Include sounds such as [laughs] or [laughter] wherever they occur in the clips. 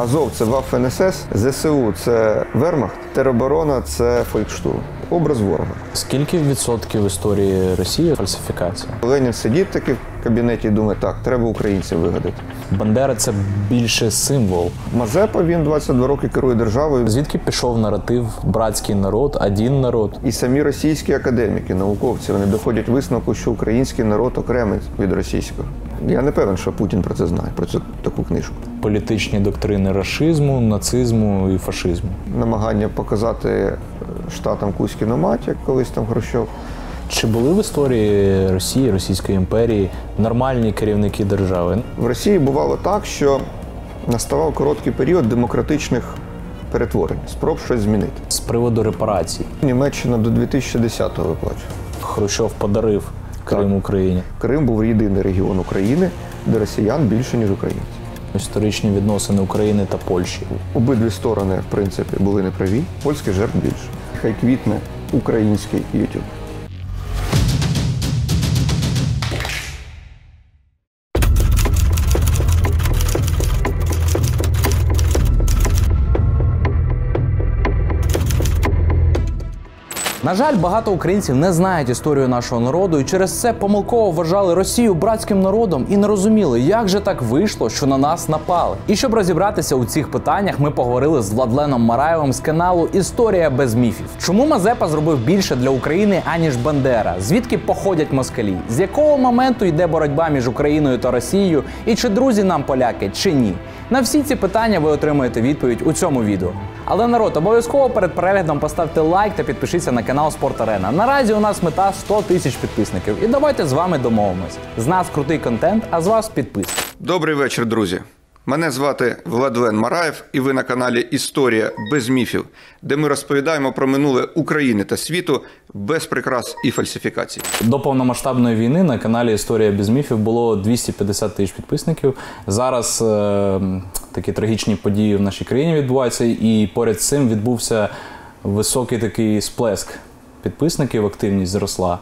Азов це Ваф-НСС, ЗСУ це Вермахт, тероборона це Фолькштурм. Образ ворога. Скільки відсотків історії Росії фальсифікація? Ленін сидить таки в кабінеті і думає, так, треба українців вигадати. Бандера це більше символ. Мазепа він 22 роки керує державою. Звідки пішов наратив братський народ, один народ? І самі російські академіки, науковці, вони доходять висновку, що український народ окремий від російського. Я не певен, що Путін про це знає, про цю таку книжку. Політичні доктрини рашизму, нацизму і фашизму. Намагання показати е, штатам Кузькіну мать, як колись там Хрущов. Чи були в історії Росії, Російської імперії нормальні керівники держави? В Росії бувало так, що наставав короткий період демократичних перетворень, спроб щось змінити. З приводу репарацій Німеччина до 2010-го виплачує. Хрущов подарив Крим Україні. Крим був єдиний регіон України, де росіян більше, ніж українців. Історичні відносини України та Польщі. Обидві сторони, в принципі, були неправі. Польських жертв більше. Хай квітне український YouTube. На жаль, багато українців не знають історію нашого народу і через це помилково вважали Росію братським народом і не розуміли, як же так вийшло, що на нас напали. І щоб розібратися у цих питаннях, ми поговорили з Владленом Мараєвим з каналу Історія без міфів. Чому Мазепа зробив більше для України аніж Бандера? Звідки походять москалі? З якого моменту йде боротьба між Україною та Росією? І чи друзі нам поляки, чи ні? На всі ці питання ви отримаєте відповідь у цьому відео. Але народ, обов'язково перед переглядом поставте лайк та підпишіться на канал Спорт Арена. Наразі у нас мета 100 тисяч підписників. І давайте з вами домовимось. З нас крутий контент, а з вас підписка. Добрий вечір, друзі. Мене звати Владлен Мараєв, і ви на каналі Історія без міфів, де ми розповідаємо про минуле України та світу без прикрас і фальсифікацій. До повномасштабної війни на каналі Історія без міфів було 250 тисяч підписників. Зараз е, такі трагічні події в нашій країні відбуваються, і поряд з цим відбувся високий такий сплеск підписників, активність зросла.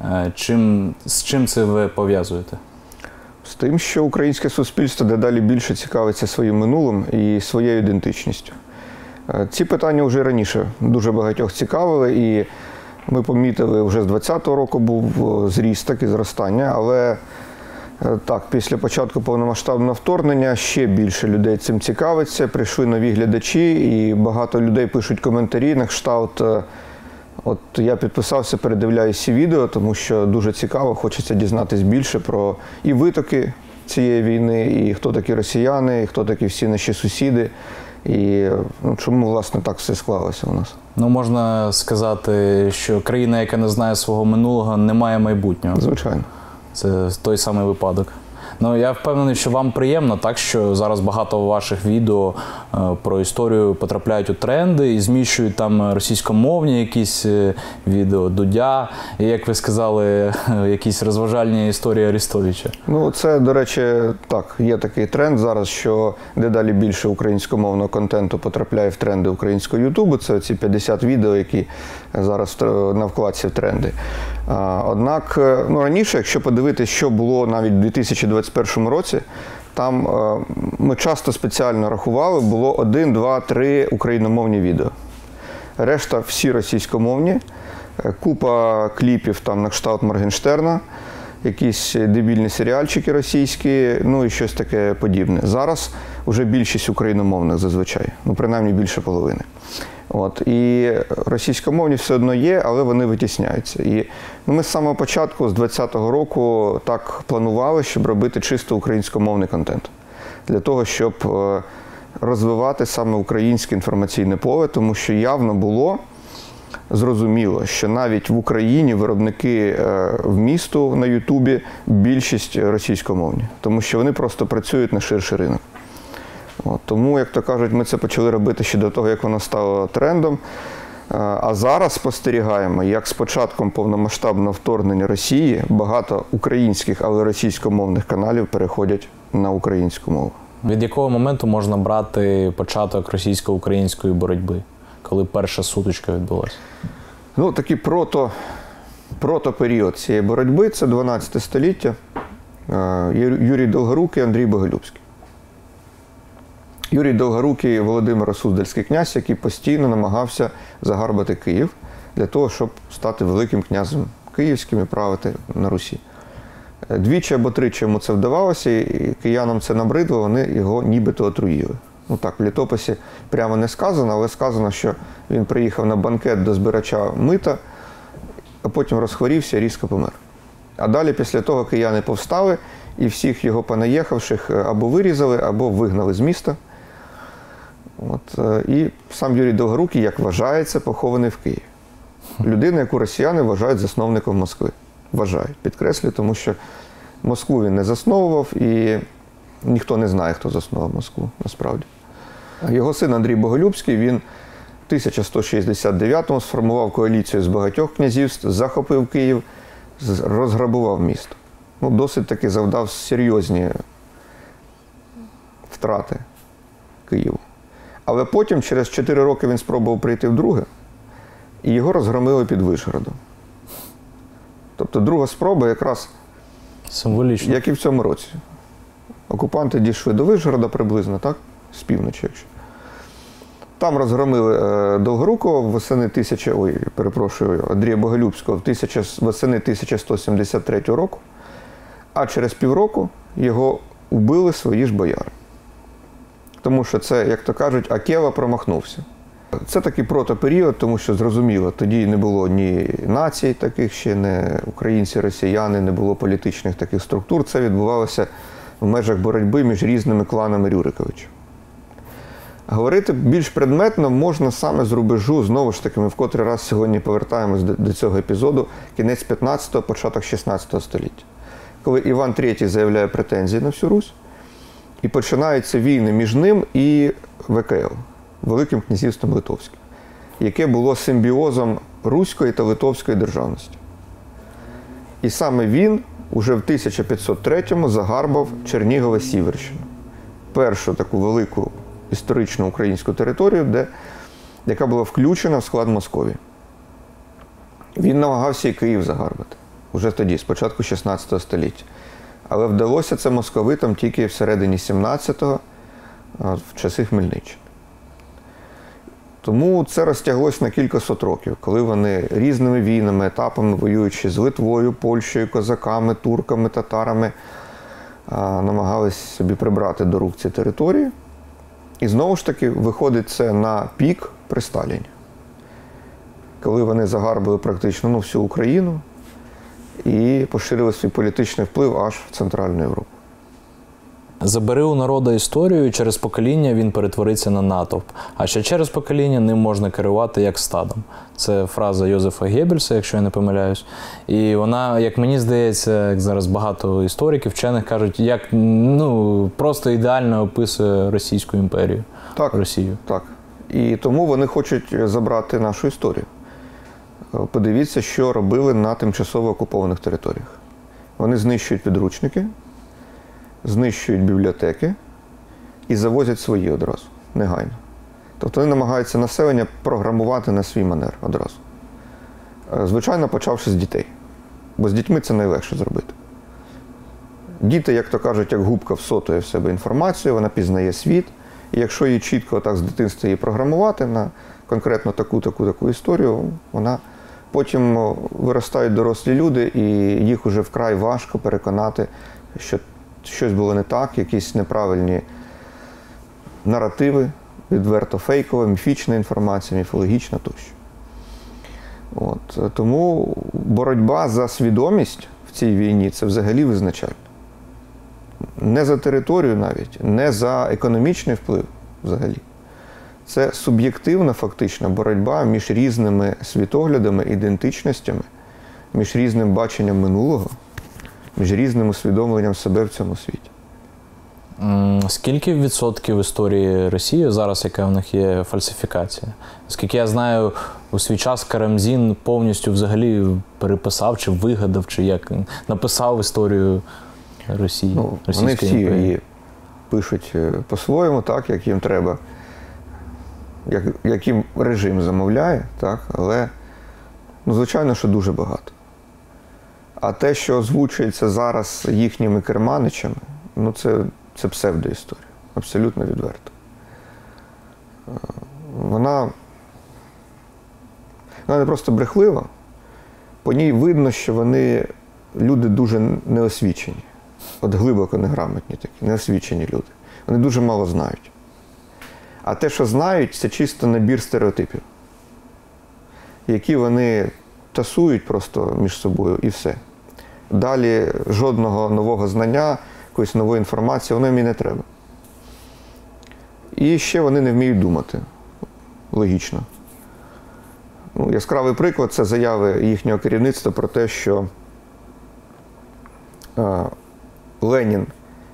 Е, чим, з чим це ви пов'язуєте? З тим, що українське суспільство дедалі більше цікавиться своїм минулим і своєю ідентичністю. Е, Ці питання вже раніше дуже багатьох цікавили, і ми помітили, вже з 2020 року був е, зріст таки зростання, але е, так, після початку повномасштабного вторгнення ще більше людей цим цікавиться. Прийшли нові глядачі, і багато людей пишуть коментарі на кшталт. От я підписався, передивляюся відео, тому що дуже цікаво, хочеться дізнатись більше про і витоки цієї війни, і хто такі росіяни, і хто такі всі наші сусіди, і ну, чому власне так все склалося у нас. Ну, можна сказати, що країна, яка не знає свого минулого, не має майбутнього. Звичайно. Це той самий випадок. Ну я впевнений, що вам приємно, так що зараз багато ваших відео е, про історію потрапляють у тренди і зміщують там російськомовні якісь е, відео Дудя, і як ви сказали, [laughs] якісь розважальні історії Арістовича. Ну, це, до речі, так, є такий тренд зараз, що дедалі більше українськомовного контенту потрапляє в тренди українського Ютубу. Це ці 50 відео, які зараз на вкладці в тренди. Однак, е, ну раніше, якщо подивитися, що було навіть у 2021 році, там е, ми часто спеціально рахували, було один, два, три україномовні відео. Решта всі російськомовні, Е, купа кліпів там на кшталт Моргенштерна, якісь дебільні серіальчики російські, ну і щось таке подібне. Зараз вже більшість україномовних зазвичай, ну принаймні більше половини. От і російськомовні все одно є, але вони витісняються. І ми з самого початку, з 2020 року, так планували, щоб робити чисто українськомовний контент для того, щоб е, розвивати саме українське інформаційне поле, тому що явно було зрозуміло, що навіть в Україні виробники е, в місту на Ютубі більшість російськомовні, тому що вони просто працюють на ширший ринок. От, тому, як то кажуть, ми це почали робити ще до того, як воно стало трендом. Е, А зараз спостерігаємо, як з початком повномасштабного вторгнення Росії багато українських, але російськомовних каналів переходять на українську мову. Від якого моменту можна брати початок російсько-української боротьби, коли перша сутичка відбулася? Ну, такий прото, протоперіод цієї боротьби це 12 століття. Е, Юрій Долгорук і Андрій Боголюбський. Юрій Довгорукий Володимир Суздальський князь, який постійно намагався загарбати Київ для того, щоб стати великим князем київським і правити на Русі. Е, Двічі або тричі йому це вдавалося, і киянам це набридло, вони його нібито отруїли. Ну так, в літописі прямо не сказано, але сказано, що він приїхав на банкет до збирача мита, а потім розхворівся і різко помер. А далі, після того, кияни повстали і всіх його понаїхавших е, або вирізали, або вигнали з міста. От, е, і сам Юрій Довгорукий, як вважається, похований в Києві. Людина, яку росіяни вважають засновником Москви. Вважають, підкреслюю, тому що Москву він не засновував і ніхто не знає, хто заснував Москву насправді. Його син Андрій Боголюбський, він в 1169-му сформував коаліцію з багатьох князівств, захопив Київ, розграбував місто. Ну, досить таки завдав серйозні втрати Києву. Але потім, через 4 роки, він спробував прийти вдруге, і його розгромили під Вишгородом. Тобто друга спроба якраз Символічно. як і в цьому році. Окупанти дійшли до Вишгорода приблизно, так? З півночі, якщо. Там розгромили е, Довгорукого восени тисяча, ой, перепрошую, Андрія Боголюбського восени 1173 року, а через півроку його убили свої ж бояри. Тому що це, як то кажуть, Акела промахнувся. Це такий протоперіод, тому що зрозуміло, тоді не було ні націй таких ще, не українці, росіяни, не було політичних таких структур. Це відбувалося в межах боротьби між різними кланами Рюриковичів. Говорити більш предметно можна саме з рубежу, знову ж таки, ми в котрий раз сьогодні повертаємось до цього епізоду, кінець 15-го, початок 16 століття, коли Іван III заявляє претензії на всю Русь, і починаються війни між ним і ВКЛ, Великим князівством Литовським, яке було симбіозом Руської та Литовської державності. І саме він уже в 1503-му загарбав Чернігове Сіверщину. Першу таку велику історичну українську територію, де, яка була включена в склад Московії. Він намагався і Київ загарбати уже тоді, з початку 16 століття. Але вдалося це московитам тільки всередині 17-го, в часи Хмельниччини. Тому це розтяглось на кілька сот років, коли вони різними війнами, етапами воюючи з Литвою, Польщею, козаками, турками, татарами, а, намагались собі прибрати до рук ці території. І знову ж таки виходить це на пік при Сталіні, коли вони загарбили практично ну, всю Україну і поширили свій політичний вплив аж в Центральну Європу. Забери у народа історію, і через покоління він перетвориться на натовп. А ще через покоління ним можна керувати як стадом. Це фраза Йозефа Геббельса, якщо я не помиляюсь. І вона, як мені здається, як зараз багато істориків, вчених кажуть, як ну просто ідеально описує Російську імперію. Так, Росію. так. І тому вони хочуть забрати нашу історію. Подивіться, що робили на тимчасово окупованих територіях. Вони знищують підручники, знищують бібліотеки і завозять свої одразу, негайно. Тобто вони намагаються населення програмувати на свій манер одразу. Е, Звичайно, почавши з дітей. Бо з дітьми це найлегше зробити. Діти, як то кажуть, як губка всотує в себе інформацію, вона пізнає світ. І якщо її чітко так з дитинства її програмувати на конкретно таку, таку, таку історію, вона потім виростають дорослі люди, і їх уже вкрай важко переконати, що щось було не так, якісь неправильні наративи, відверто фейкова, міфічна інформація, міфологічна тощо. От, е, тому боротьба за свідомість в цій війні це взагалі визначально. Не за територію навіть, не за економічний вплив взагалі. Це суб'єктивна фактична боротьба між різними світоглядами, ідентичностями, між різним баченням минулого, між різним усвідомленням себе в цьому світі. Скільки відсотків історії Росії зараз, яка в них є фальсифікація? Оскільки я знаю, у свій час Карамзін повністю взагалі переписав чи вигадав, чи як написав історію Росії. Ну, вони всі її пишуть е, по-своєму, так, як їм треба, як, яким режим замовляє, так, але, ну, звичайно, що дуже багато. А те, що озвучується зараз їхніми керманичами, ну це це псевдоісторія, абсолютно відверто. Е, вона, вона не просто брехлива, по ній видно, що вони люди дуже неосвічені, от глибоко неграмотні такі, неосвічені люди. Вони дуже мало знають. А те, що знають, це чисто набір стереотипів, які вони тасують просто між собою і все. Далі жодного нового знання, якоїсь нової інформації, воно їм і не треба. І ще вони не вміють думати логічно. Ну, яскравий приклад це заяви їхнього керівництва про те, що е, Ленін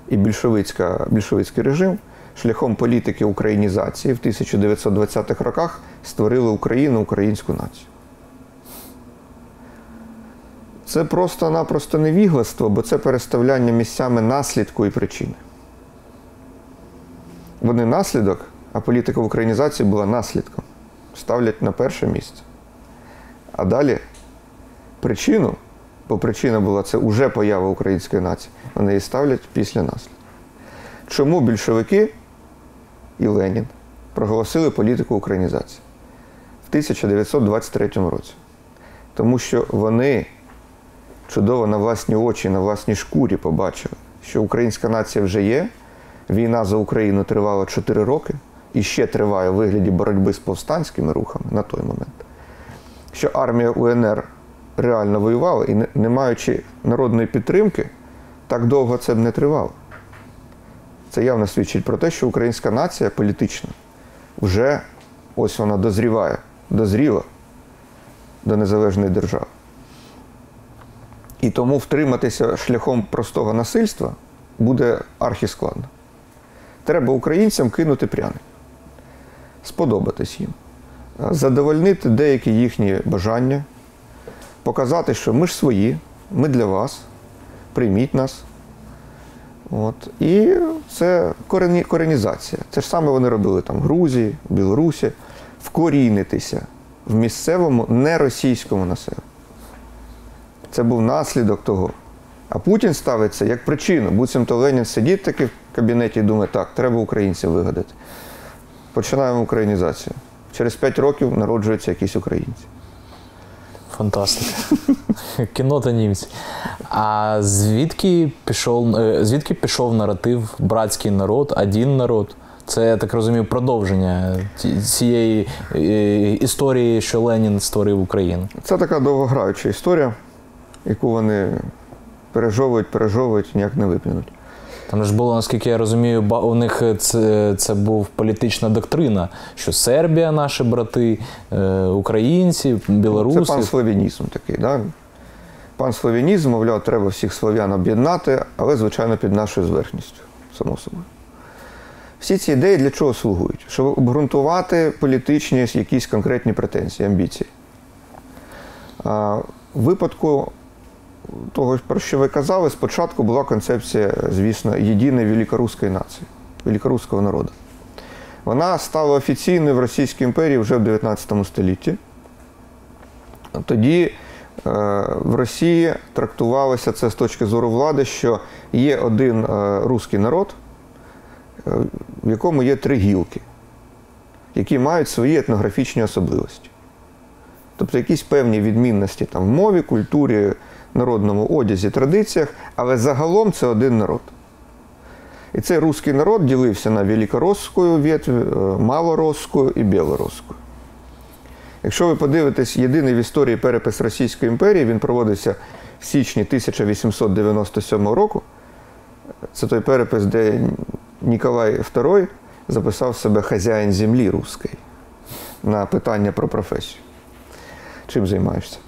і більшовицька, більшовицький режим шляхом політики українізації в 1920-х роках створили Україну, українську націю. Це просто-напросто невігластво, бо це переставляння місцями наслідку і причини. Вони наслідок, а політика в українізації була наслідком. Ставлять на перше місце. А далі причину, бо причина була це уже поява української нації, вони її ставлять після наслідку. Чому більшовики і Ленін проголосили політику українізації в 1923 році? Тому що вони чудово на власні очі, на власній шкурі побачили, що українська нація вже є. Війна за Україну тривала 4 роки і ще триває у вигляді боротьби з повстанськими рухами на той момент. Що армія УНР реально воювала і, не, маючи народної підтримки, так довго це б не тривало. Це явно свідчить про те, що українська нація політична вже ось вона дозріває, дозріла до незалежної держави. І тому втриматися шляхом простого насильства буде архіскладно. Треба українцям кинути пряник, сподобатись їм, задовольнити деякі їхні бажання, показати, що ми ж свої, ми для вас, прийміть нас. От. І це корені, коренізація. Це ж саме вони робили там в Грузії, в Білорусі, вкорінитися в місцевому неросійському населенні. Це був наслідок того. А Путін ставиться як причину. Буцімто Ленін сидить таки в кабінеті і думає, так, треба українців вигадати. Починаємо українізацію. Через 5 років народжуються якісь українці. Фантастика. [laughs] Кіно та німці. А звідки пішов, е, звідки пішов наратив братський народ, один народ? Це, я так розумію, продовження цієї е, історії, що Ленін створив Україну. Це така довгограюча історія, яку вони пережовують, пережовують, ніяк не виплюнуть. Там ж було, наскільки я розумію, у них це, це був політична доктрина, що Сербія, наші брати, е, українці, білоруси. Це панславінізм такий. Да? Панславінізм, мовляв, треба всіх слов'ян об'єднати, але, звичайно, під нашою зверхністю, само собою. Всі ці ідеї для чого слугують? Щоб обґрунтувати політичні якісь конкретні претензії, амбіції. В випадку того, про що ви казали, спочатку була концепція, звісно, єдиної великоруської нації, великоруського народу. Вона стала офіційною в Російській імперії вже в 19 столітті. Тоді е, в Росії трактувалося це з точки зору влади, що є один е, руський народ, е, в якому є три гілки, які мають свої етнографічні особливості. Тобто якісь певні відмінності там, в мові, культурі, народному одязі, традиціях, але загалом це один народ. І цей руський народ ділився на великоросську ветвь, е, малоросську і білоросську. Якщо ви подивитесь єдиний в історії перепис Російської імперії, він проводився в січні 1897 року. Це той перепис, де Ніколай II записав себе хазяїн землі руської на питання про професію. Чим займаєшся?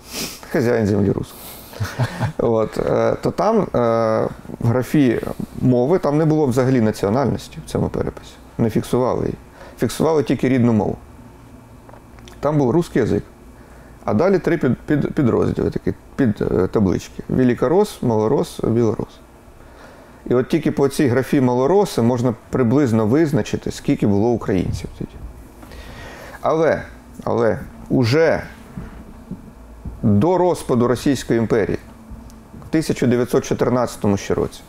Хазяїн землі руської. [laughs] От, е, то там е, в графі мови там не було взагалі національності в цьому переписі. Не фіксували її. Фіксували тільки рідну мову. Там був русський язик. А далі три під, під, підрозділи, такі під е, таблички: Великорос, Малорос, Білорос. І от тільки по цій графі малороси можна приблизно визначити, скільки було українців тоді. Але, але уже до розпаду Російської імперії в 1914 ще році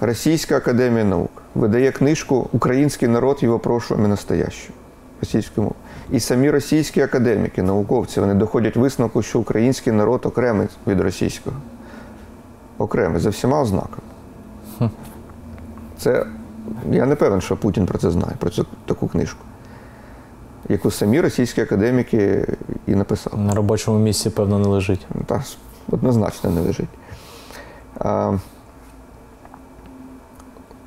Російська академія наук видає книжку Український народ його прошлом і настоящим. російською мовою. І самі російські академіки, науковці, вони доходять висновку, що український народ окремий від російського. Окремий, за всіма ознаками. Це я не певен, що Путін про це знає, про цю таку книжку, яку самі російські академіки і написали. На робочому місці, певно, не лежить. Так, однозначно не лежить. А,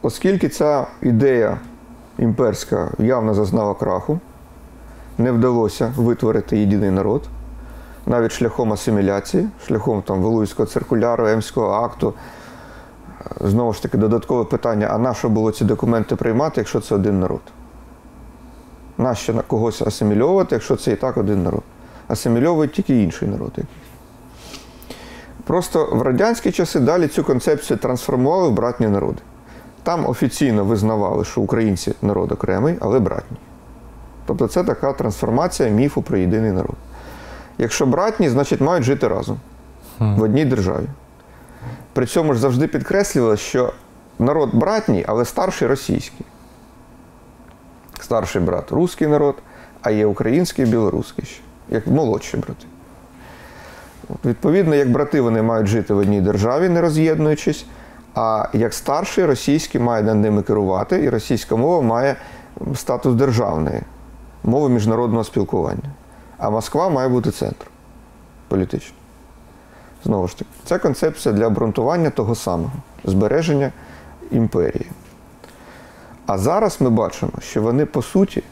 оскільки ця ідея імперська явно зазнала краху, не вдалося витворити єдиний народ, навіть шляхом асиміляції, шляхом там, Вилуйського циркуляру, Емського акту. Знову ж таки, додаткове питання: а на що було ці документи приймати, якщо це один народ? Нащо на когось асимільовувати, якщо це і так один народ? Асимільовують тільки інший народ. Просто в радянські часи далі цю концепцію трансформували в братні народи. Там офіційно визнавали, що українці народ окремий, але братні. Тобто це така трансформація міфу про єдиний народ. Якщо братні, значить мають жити разом в одній державі. При цьому ж завжди підкреслювали, що народ братній, але старший російський. Старший брат русський народ, а є український і білоруський ще, як молодші брати. Відповідно, як брати вони мають жити в одній державі, не роз'єднуючись, а як старший російський має над ними керувати, і російська мова має статус державної, мови міжнародного спілкування. А Москва має бути центром політичним. Знову ж таки, це концепція для обґрунтування того самого збереження імперії. А зараз ми бачимо, що вони по суті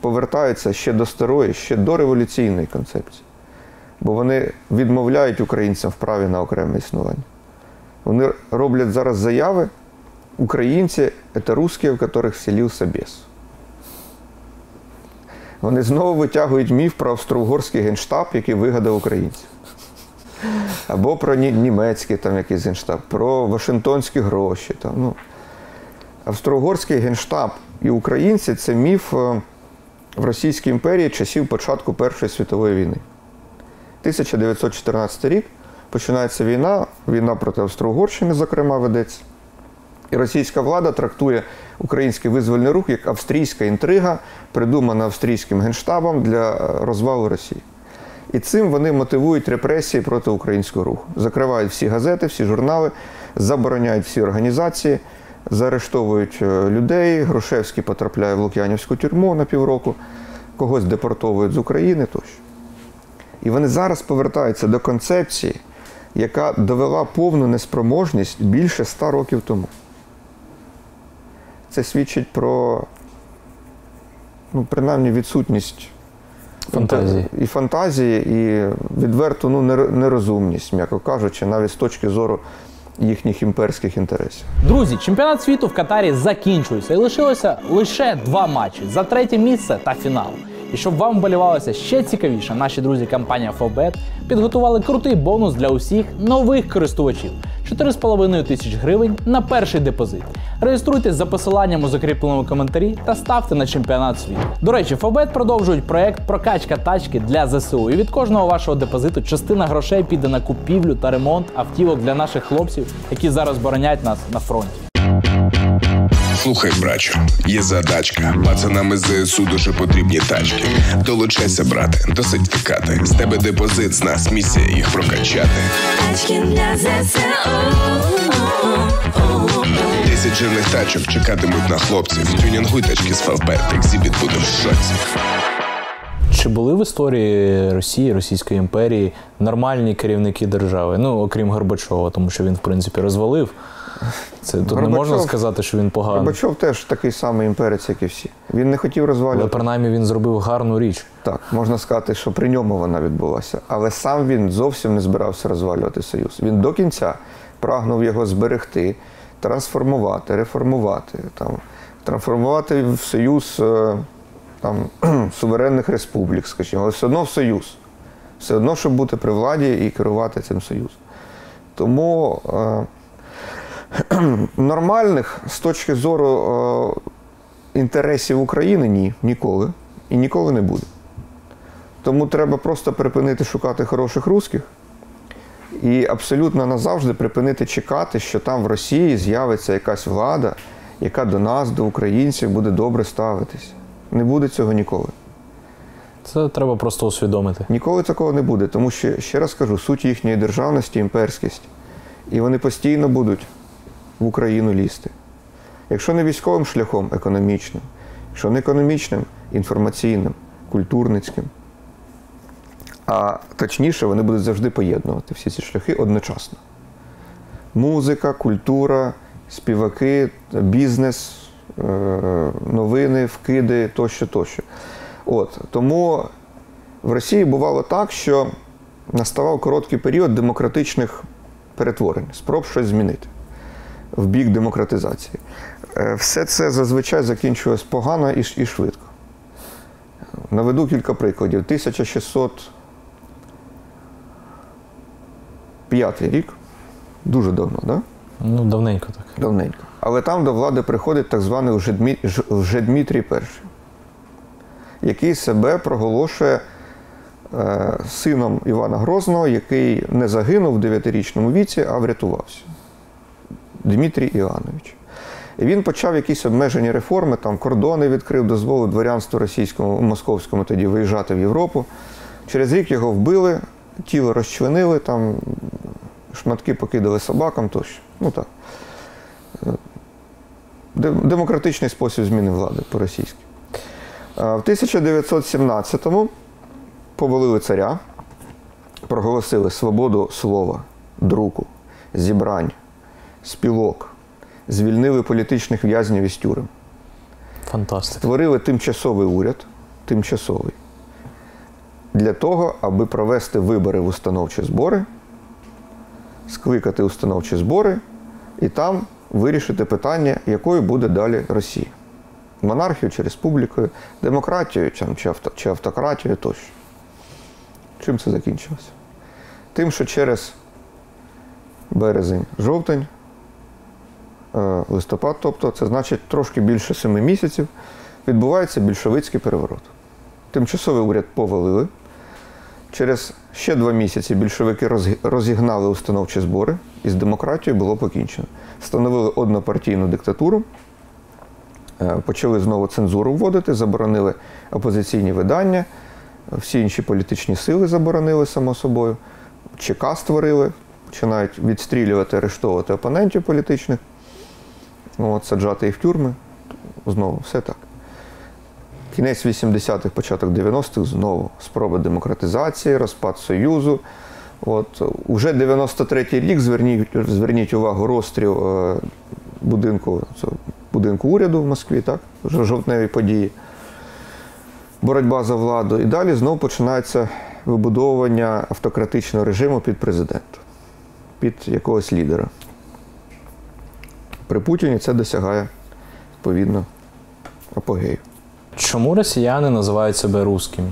повертаються ще до старої, ще до революційної концепції. Бо вони відмовляють українцям в праві на окреме існування. Вони роблять зараз заяви українці це русські, в яких вселився бес. Вони знову витягують міф про австро-угорський генштаб, який вигадав українців. Або про німецький там якийсь генштаб, про Вашингтонські гроші. Там, ну. Австро-угорський генштаб і українці це міф е, в Російській імперії часів початку Першої світової війни. 1914 рік починається війна, війна проти Австро-Угорщини, зокрема, ведеться. І російська влада трактує український визвольний рух як австрійська інтрига, придумана австрійським генштабом для е, розвалу Росії. І цим вони мотивують репресії проти українського руху. Закривають всі газети, всі журнали, забороняють всі організації, заарештовують е, людей. Грушевський потрапляє в Лук'янівську тюрму на півроку, когось депортовують з України тощо. І вони зараз повертаються до концепції, яка довела повну неспроможність більше ста років тому. Це свідчить про, ну, принаймні, відсутність Фантазії. і фантазії, і відверту ну, нерозумність, м'яко кажучи, навіть з точки зору їхніх імперських інтересів. Друзі, чемпіонат світу в Катарі закінчується і лишилося лише два матчі за третє місце та фінал. І щоб вам вболівалося ще цікавіше, наші друзі компанія Фобет підготували крутий бонус для усіх нових користувачів 4,5 тисяч гривень на перший депозит. Реєструйтесь за посиланням у закріпленому коментарі та ставте на чемпіонат світу. До речі, Фобет продовжують проект прокачка тачки для ЗСУ. І від кожного вашого депозиту частина грошей піде на купівлю та ремонт автівок для наших хлопців, які зараз боронять нас на фронті. Слухай, брачу, є задачка. Пацанам із ЗСУ дуже потрібні тачки. Долучайся, брате, до сертифікати. З тебе депозит, з нас місія їх прокачати. Тачки для ЗСУ. Десять жирних тачок чекатимуть на хлопців. Тюнінгуй тачки з Фавбет, Xzibit буде в шоці. Чи були в історії Росії, Російської імперії нормальні керівники держави? Ну, окрім Горбачова, тому що він, в принципі, розвалив. Це тут не можна сказати, що він поганий. Горбачов теж такий самий імперець, як і всі. Він не хотів розвалювати. Але принаймні він зробив гарну річ. Так, можна сказати, що при ньому вона відбулася. Але сам він зовсім не збирався розвалювати Союз. Він до кінця прагнув його зберегти, трансформувати, реформувати, там, трансформувати в Союз е, там, [clears throat] суверенних республік, скажімо, але все одно в Союз. Все одно, щоб бути при владі і керувати цим Союзом. Тому е, [clears throat] нормальних з точки зору е, інтересів України ні, ніколи. І ніколи не буде. Тому треба просто припинити шукати хороших русських і абсолютно назавжди припинити чекати, що там в Росії з'явиться якась влада, яка до нас, до українців, буде добре ставитися. Не буде цього ніколи. Це треба просто усвідомити. Ніколи такого не буде, тому що, ще раз кажу, суть їхньої державності імперськість. І вони постійно будуть в Україну лізти. Якщо не військовим шляхом, економічним, якщо не економічним, інформаційним, культурницьким. А точніше, вони будуть завжди поєднувати всі ці шляхи одночасно. Музика, культура, співаки, бізнес, е, новини, вкиди тощо, тощо. От, тому в Росії бувало так, що наставав короткий період демократичних перетворень, спроб щось змінити в бік демократизації. Е, Все це зазвичай закінчувалось погано і, швидко. Наведу кілька прикладів. 1605 рік, дуже давно, так? Да? Ну, давненько так. давненько. Але там до влади приходить так званий Ж- І, який себе проголошує е, сином Івана Грозного, який не загинув в 9-річному віці, а врятувався. Дмитрій Іоаннович. І він почав якісь обмежені реформи, там кордони відкрив, дозволив дворянству російському, московському тоді виїжджати в Європу. Через рік його вбили, тіло розчленили, там шматки покидали собакам тощо. Ну так. Демократичний спосіб зміни влади по-російськи. В 1917-му повалили царя, проголосили свободу слова, друку, зібрань, спілок, звільнили політичних в'язнів із тюрем. Фантастика. Створили тимчасовий уряд, тимчасовий, для того, аби провести вибори в установчі збори, скликати установчі збори і там вирішити питання, якою буде далі Росія. Монархію чи республікою, демократією чи, авто, чи автократією тощо. Чим це закінчилося? Тим, що через березень, жовтень, е, листопад, тобто це значить трошки більше семи місяців, відбувається більшовицький переворот. Тимчасовий уряд повалили. Через ще два місяці більшовики розігнали установчі збори, і з демократією було покінчено. Встановили однопартійну диктатуру, е, почали знову цензуру вводити, заборонили опозиційні видання, всі інші політичні сили заборонили, само собою, ЧК створили, починають відстрілювати, арештовувати опонентів політичних, от, саджати їх в тюрми. Знову все так. Кінець 80-х, початок 90-х знову спроба демократизації, розпад Союзу. От, уже 93-й рік, зверніть, зверніть увагу, розстріл е, будинку, будинку уряду в Москві, так? Жовтневі події. Боротьба за владу. І далі знову починається вибудовування автократичного режиму під президента, під якогось лідера. При Путіні це досягає відповідно апогею. Чому росіяни називають себе русскими?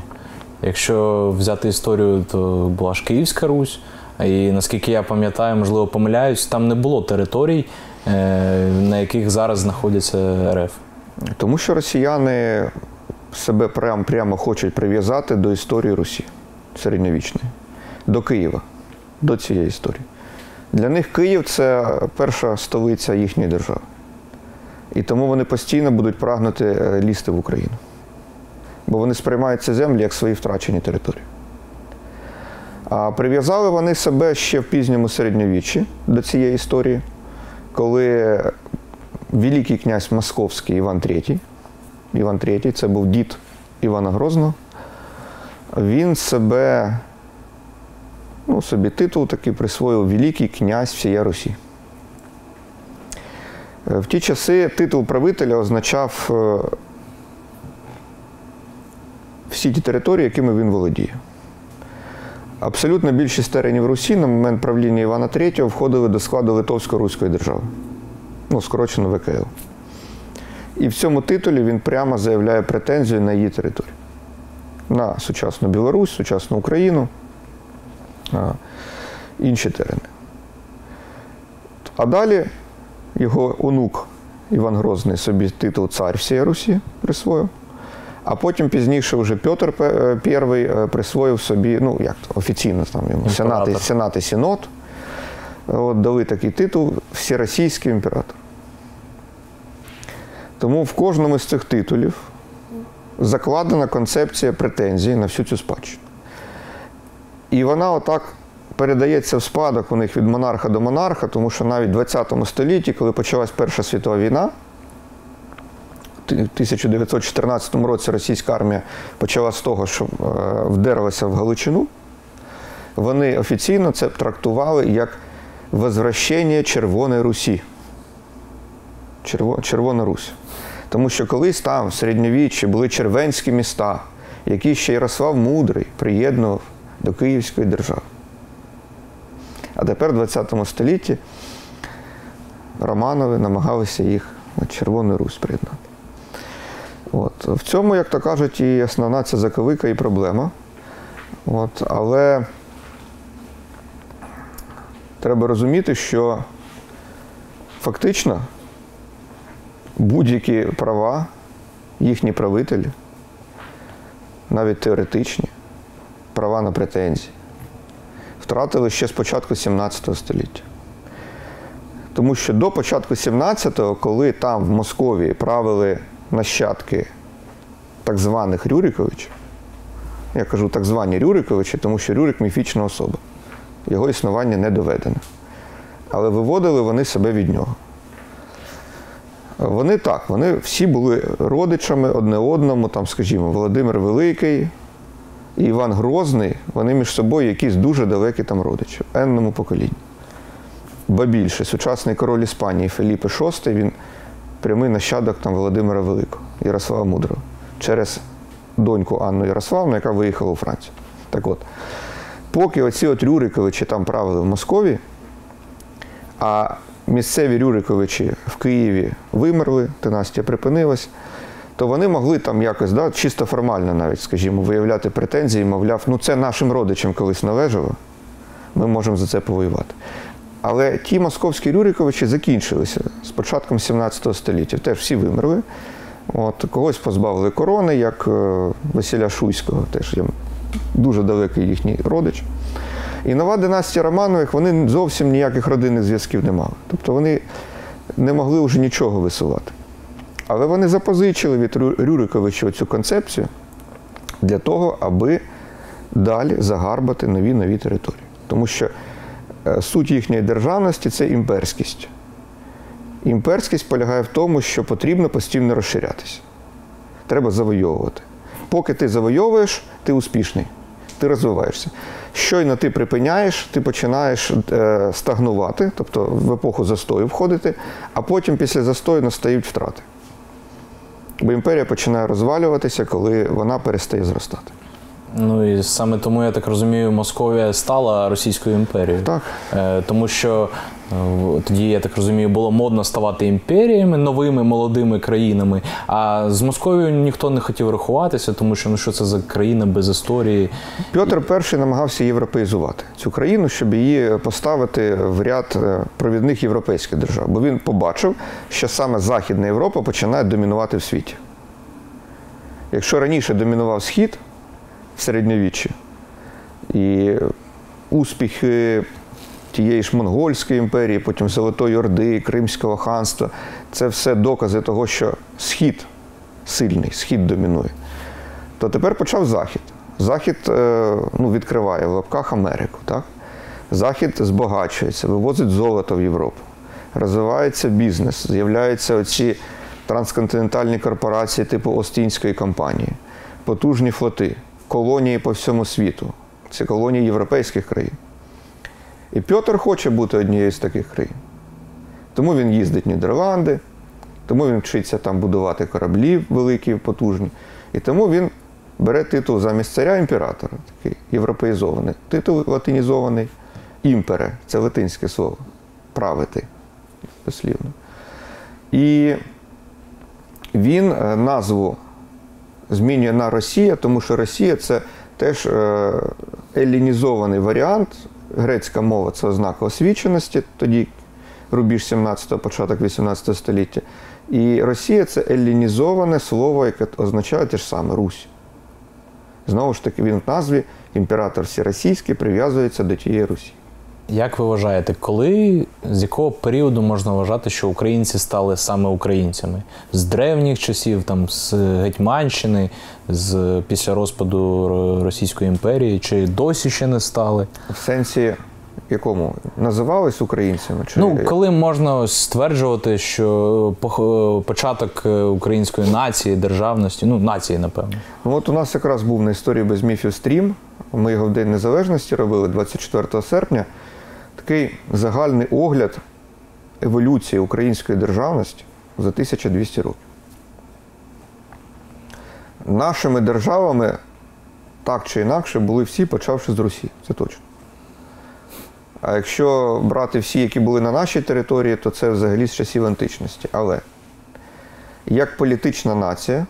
Якщо взяти історію, то була ж Київська Русь, і наскільки я пам'ятаю, можливо, помиляюсь, там не було територій, е, на яких зараз знаходяться РФ. Тому що росіяни себе прям, прямо хочуть прив'язати до історії Русі середньовічної, до Києва, до цієї історії. Для них Київ це перша столиця їхньої держави. І тому вони постійно будуть прагнути е, лізти в Україну. Бо вони сприймають ці землі як свої втрачені території. А прив'язали вони себе ще в пізньому середньовіччі до цієї історії, коли Великий князь Московський Іван III, Іван III, це був дід Івана Грозного, він себе, ну, собі титул такий присвоїв Великий князь всія Русі. Е, В ті часи титул правителя означав е, всі ті території, якими він володіє. Абсолютно більшість теренів Русі на момент правління Івана III входили до складу Литовсько-Руської держави ну, скорочено ВКЛ. І в цьому титулі він прямо заявляє претензію на її територію. На сучасну Білорусь, сучасну Україну, інші терени. А далі його онук Іван Грозний собі титул цар всієї Русі присвоїв. А потім пізніше вже Петр І е, присвоїв собі, ну як офіційно там йому Сенат, Сенат і Синод. От, дали такий титул Всеросійський імператор. Тому в кожному з цих титулів закладена концепція претензій на всю цю спадщину. І вона отак передається в спадок у них від монарха до монарха, тому що навіть в 20 столітті, коли почалась Перша світова війна, в 1914 році російська армія почала з того, що е, вдерлася в Галичину, вони офіційно це трактували як возвращення Червоної Русі. Червона Русь. Тому що колись там, в середньовіччі, були червенські міста, які ще Ярослав Мудрий приєднував до Київської держави. А тепер, в 20 столітті, Романови намагалися їх на Червону Русь приєднати. От. В цьому, як то кажуть, і основна ця заковика і проблема. От. Але треба розуміти, що фактично будь-які права, їхні правителі, навіть теоретичні, права на претензії, втратили ще з початку 17 століття. Тому що до початку 17-го, коли там в Московії правили нащадки так званих Рюриковичів, я кажу так звані Рюриковичі, тому що Рюрик міфічна особа. Його існування не доведене. Але виводили вони себе від нього. Вони так, вони всі були родичами одне одному, там, скажімо, Володимир Великий і Іван Грозний, вони між собою якісь дуже далекі там родичі, в енному поколінні. Ба більше, сучасний король Іспанії Феліпе VI, він прямий нащадок там, Володимира Великого, Ярослава Мудрого, через доньку Анну Ярославну, яка виїхала у Францію. Так от, поки оці от Рюриковичі там правили в Московії, а місцеві Рюриковичі в Києві вимерли, династія припинилась, то вони могли там якось, да, чисто формально навіть, скажімо, виявляти претензії, мовляв, ну це нашим родичам колись належало, ми можемо за це повоювати. Але ті московські Рюриковичі закінчилися з початком 17 століття. Теж всі вимерли. От, когось позбавили корони, як е, Василя Шуйського, теж є дуже далекий їхній родич. І нова династія Романових, вони зовсім ніяких родинних зв'язків не мали. Тобто вони не могли вже нічого висувати. Але вони запозичили від Рюриковича цю концепцію для того, аби далі загарбати нові нові території. Тому що е, суть їхньої державності це імперськість. Імперськість полягає в тому, що потрібно постійно розширятися. Треба завойовувати. Поки ти завойовуєш, ти успішний, ти розвиваєшся. Щойно ти припиняєш, ти починаєш е, стагнувати, тобто в епоху застою входити, а потім після застою настають втрати. Бо імперія починає розвалюватися, коли вона перестає зростати. Ну і саме тому я так розумію, Московія стала Російською імперією. Так. Е, тому що тоді, я так розумію, було модно ставати імперіями, новими молодими країнами. А з Московією ніхто не хотів рахуватися, тому що ну що це за країна без історії. Петр І намагався європеїзувати цю країну, щоб її поставити в ряд е, провідних європейських держав. Бо він побачив, що саме Західна Європа починає домінувати в світі. Якщо раніше домінував Схід в середньовіччі, і успіхи тієї ж Монгольської імперії, потім Золотої Орди, Кримського ханства це все докази того, що Схід сильний, Схід домінує то тепер почав Захід. Захід е, ну, відкриває в лапках Америку. Так? Захід збагачується, вивозить золото в Європу, розвивається бізнес, з'являються оці трансконтинентальні корпорації типу Остінської компанії, потужні флоти, колонії по всьому світу. Це колонії європейських країн. І Петр хоче бути однією з таких країн. Тому він їздить в Нідерланди, тому він вчиться там будувати кораблі великі, потужні. І тому він бере титул замість царя імператора, такий європеїзований. Титул латинізований імпере, це латинське слово. Правити, дослівно. І він е, назву змінює на Росія, тому що Росія це теж елінізований варіант. Грецька мова це ознака освіченості, тоді рубіж 17-го, початок 18 століття. І Росія це еллінізоване слово, яке означає те ж саме Русь. Знову ж таки, він в назві імператор всеросійський прив'язується до тієї Русі. Як ви вважаєте, коли з якого періоду можна вважати, що українці стали саме українцями? З древніх часів, там з Гетьманщини, з після розпаду Російської імперії, чи досі ще не стали? В сенсі якому? Називались українцями? Чи Ну, коли можна стверджувати, що початок е, української нації, державності, ну нації, напевно. Ну, от у нас якраз був на історії без міфів стрім. Ми його в День Незалежності робили 24 серпня. Такий загальний огляд еволюції української державності за 1200 років. Нашими державами так чи інакше були всі, почавши з Русі. Це точно. А якщо брати всі, які були на нашій території, то це взагалі з часів античності. Але як політична нація,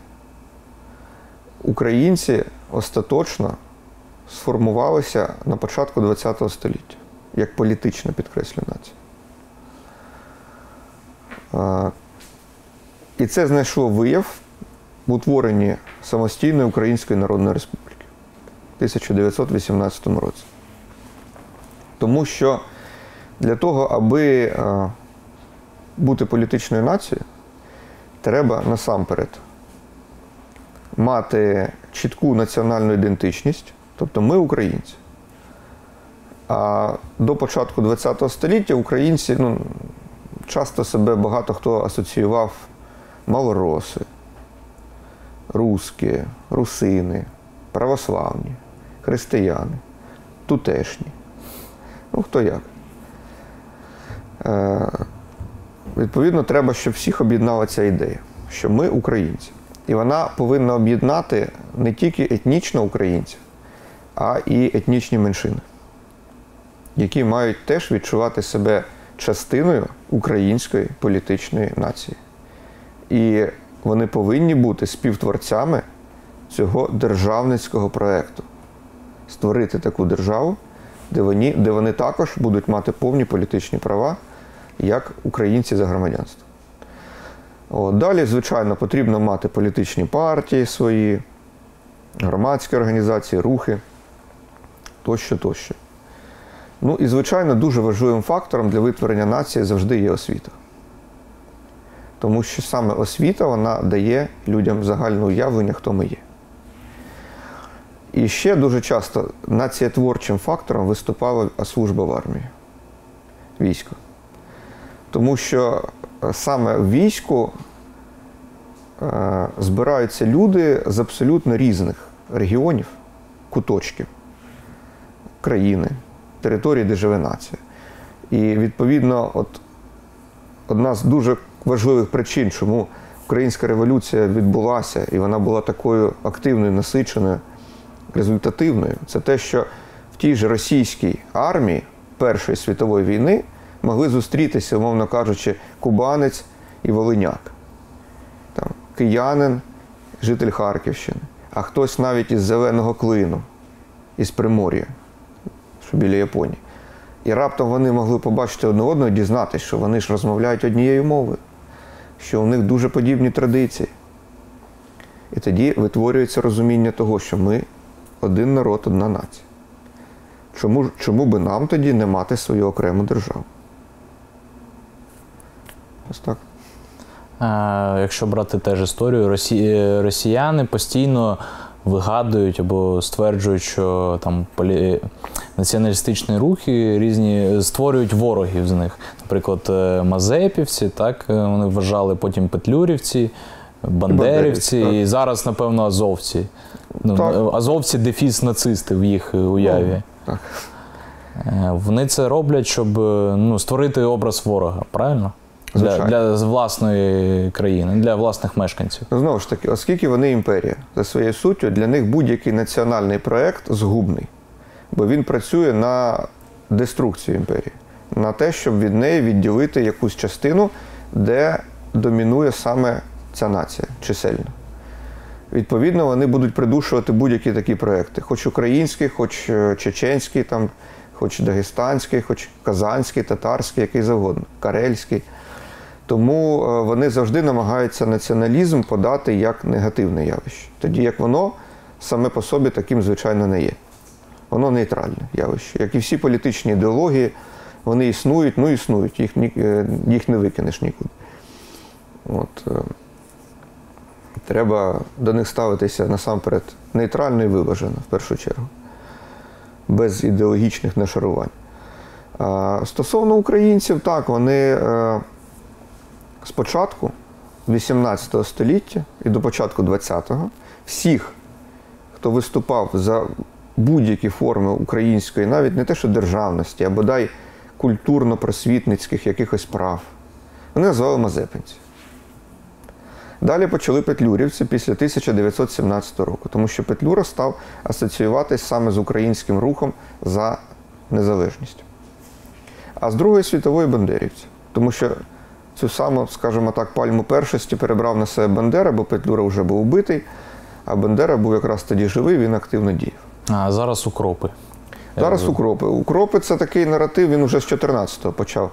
українці остаточно сформувалися на початку ХХ століття, як політична підкреслю нація. І це знайшло вияв в утворенні самостійної Української Народної Республіки в 1918 році. Тому що для того, аби бути політичною нацією, треба насамперед мати чітку національну ідентичність, тобто ми українці. А до початку ХХ століття українці ну, часто себе багато хто асоціював малороси, русські, русини, православні, християни, тутешні. Ну, хто як. Е, відповідно, треба, щоб всіх об'єднала ця ідея, що ми українці. І вона повинна об'єднати не тільки етнічно українців, а і етнічні меншини, які мають теж відчувати себе частиною української політичної нації. І вони повинні бути співтворцями цього державницького проєкту. Створити таку державу, де вони, де вони також будуть мати повні політичні права, як українці за громадянство. От. Далі, звичайно, потрібно мати політичні партії свої, громадські організації, рухи тощо, тощо. Ну і, звичайно, дуже важливим фактором для витворення нації завжди є освіта. Тому що саме освіта вона дає людям загальне уявлення, хто ми є. І ще дуже часто націєтворчим фактором виступала служба в армії, військо. Тому що е, саме в війську е, збираються люди з абсолютно різних регіонів, куточків країни, території, де живе нація. І відповідно, от одна з дуже важливих причин, чому українська революція відбулася, і вона була такою активною, насиченою, результативною, це те, що в тій же російській армії Першої світової війни могли зустрітися, умовно кажучи, кубанець і волиняк, там, киянин, житель Харківщини, а хтось навіть із Зеленого клину, із Примор'я, біля Японії. І раптом вони могли побачити одне одного і дізнатися, що вони ж розмовляють однією мовою, що у них дуже подібні традиції. І тоді витворюється розуміння того, що ми один народ, одна нація. Чому, чому би нам тоді не мати свою окрему державу? Ось так. Якщо брати теж історію, е, росіяни постійно вигадують або стверджують, що там полі... націоналістичні рухи різні створюють ворогів з них. Наприклад, е, Мазепівці, так е, вони вважали потім петлюрівці, бандерівці, Бандерівці, і зараз, напевно, азовці. Ну, Так. е, азовці дефіс нацисти в їх е, уяві. Так. Е, Вони це роблять, щоб е, ну, створити образ ворога, правильно? Для, Звичайно. для власної країни, для власних мешканців. Ну, знову ж таки, оскільки вони імперія за своєю суттю, для них будь-який національний проєкт згубний, бо він працює на деструкцію імперії, на те, щоб від неї відділити якусь частину, де домінує саме ця нація чисельно. Відповідно, вони будуть придушувати будь-які такі проекти, хоч український, хоч е, чеченський, там, хоч дагестанський, хоч казанський, татарський, який завгодно, карельський. Тому е, вони завжди намагаються націоналізм подати як негативне явище, тоді як воно саме по собі таким, звичайно, не є. воно нейтральне явище. Як і всі політичні ідеології, вони існують, ну існують, їх, е, їх не викинеш нікуди. От, е, треба до них ставитися насамперед нейтрально і виважено, в першу чергу, без ідеологічних нашарувань. Стосовно українців, так, вони е, спочатку 18 століття і до початку 20-го всіх, хто виступав за будь-які форми української, навіть не те, що державності, а бодай культурно-просвітницьких якихось прав, вони називали мазепинці. Далі почали петлюрівці після 1917 року, тому що Петлюра став асоціюватись саме з українським рухом за незалежність. А з Другої світової бандерівці, тому що цю саму, скажімо так, пальму першості перебрав на себе Бандера, бо Петлюра вже був убитий, а Бандера був якраз тоді живий, він активно діяв. А зараз укропи. Зараз укропи. Укропи це такий наратив, він вже з 14-го почав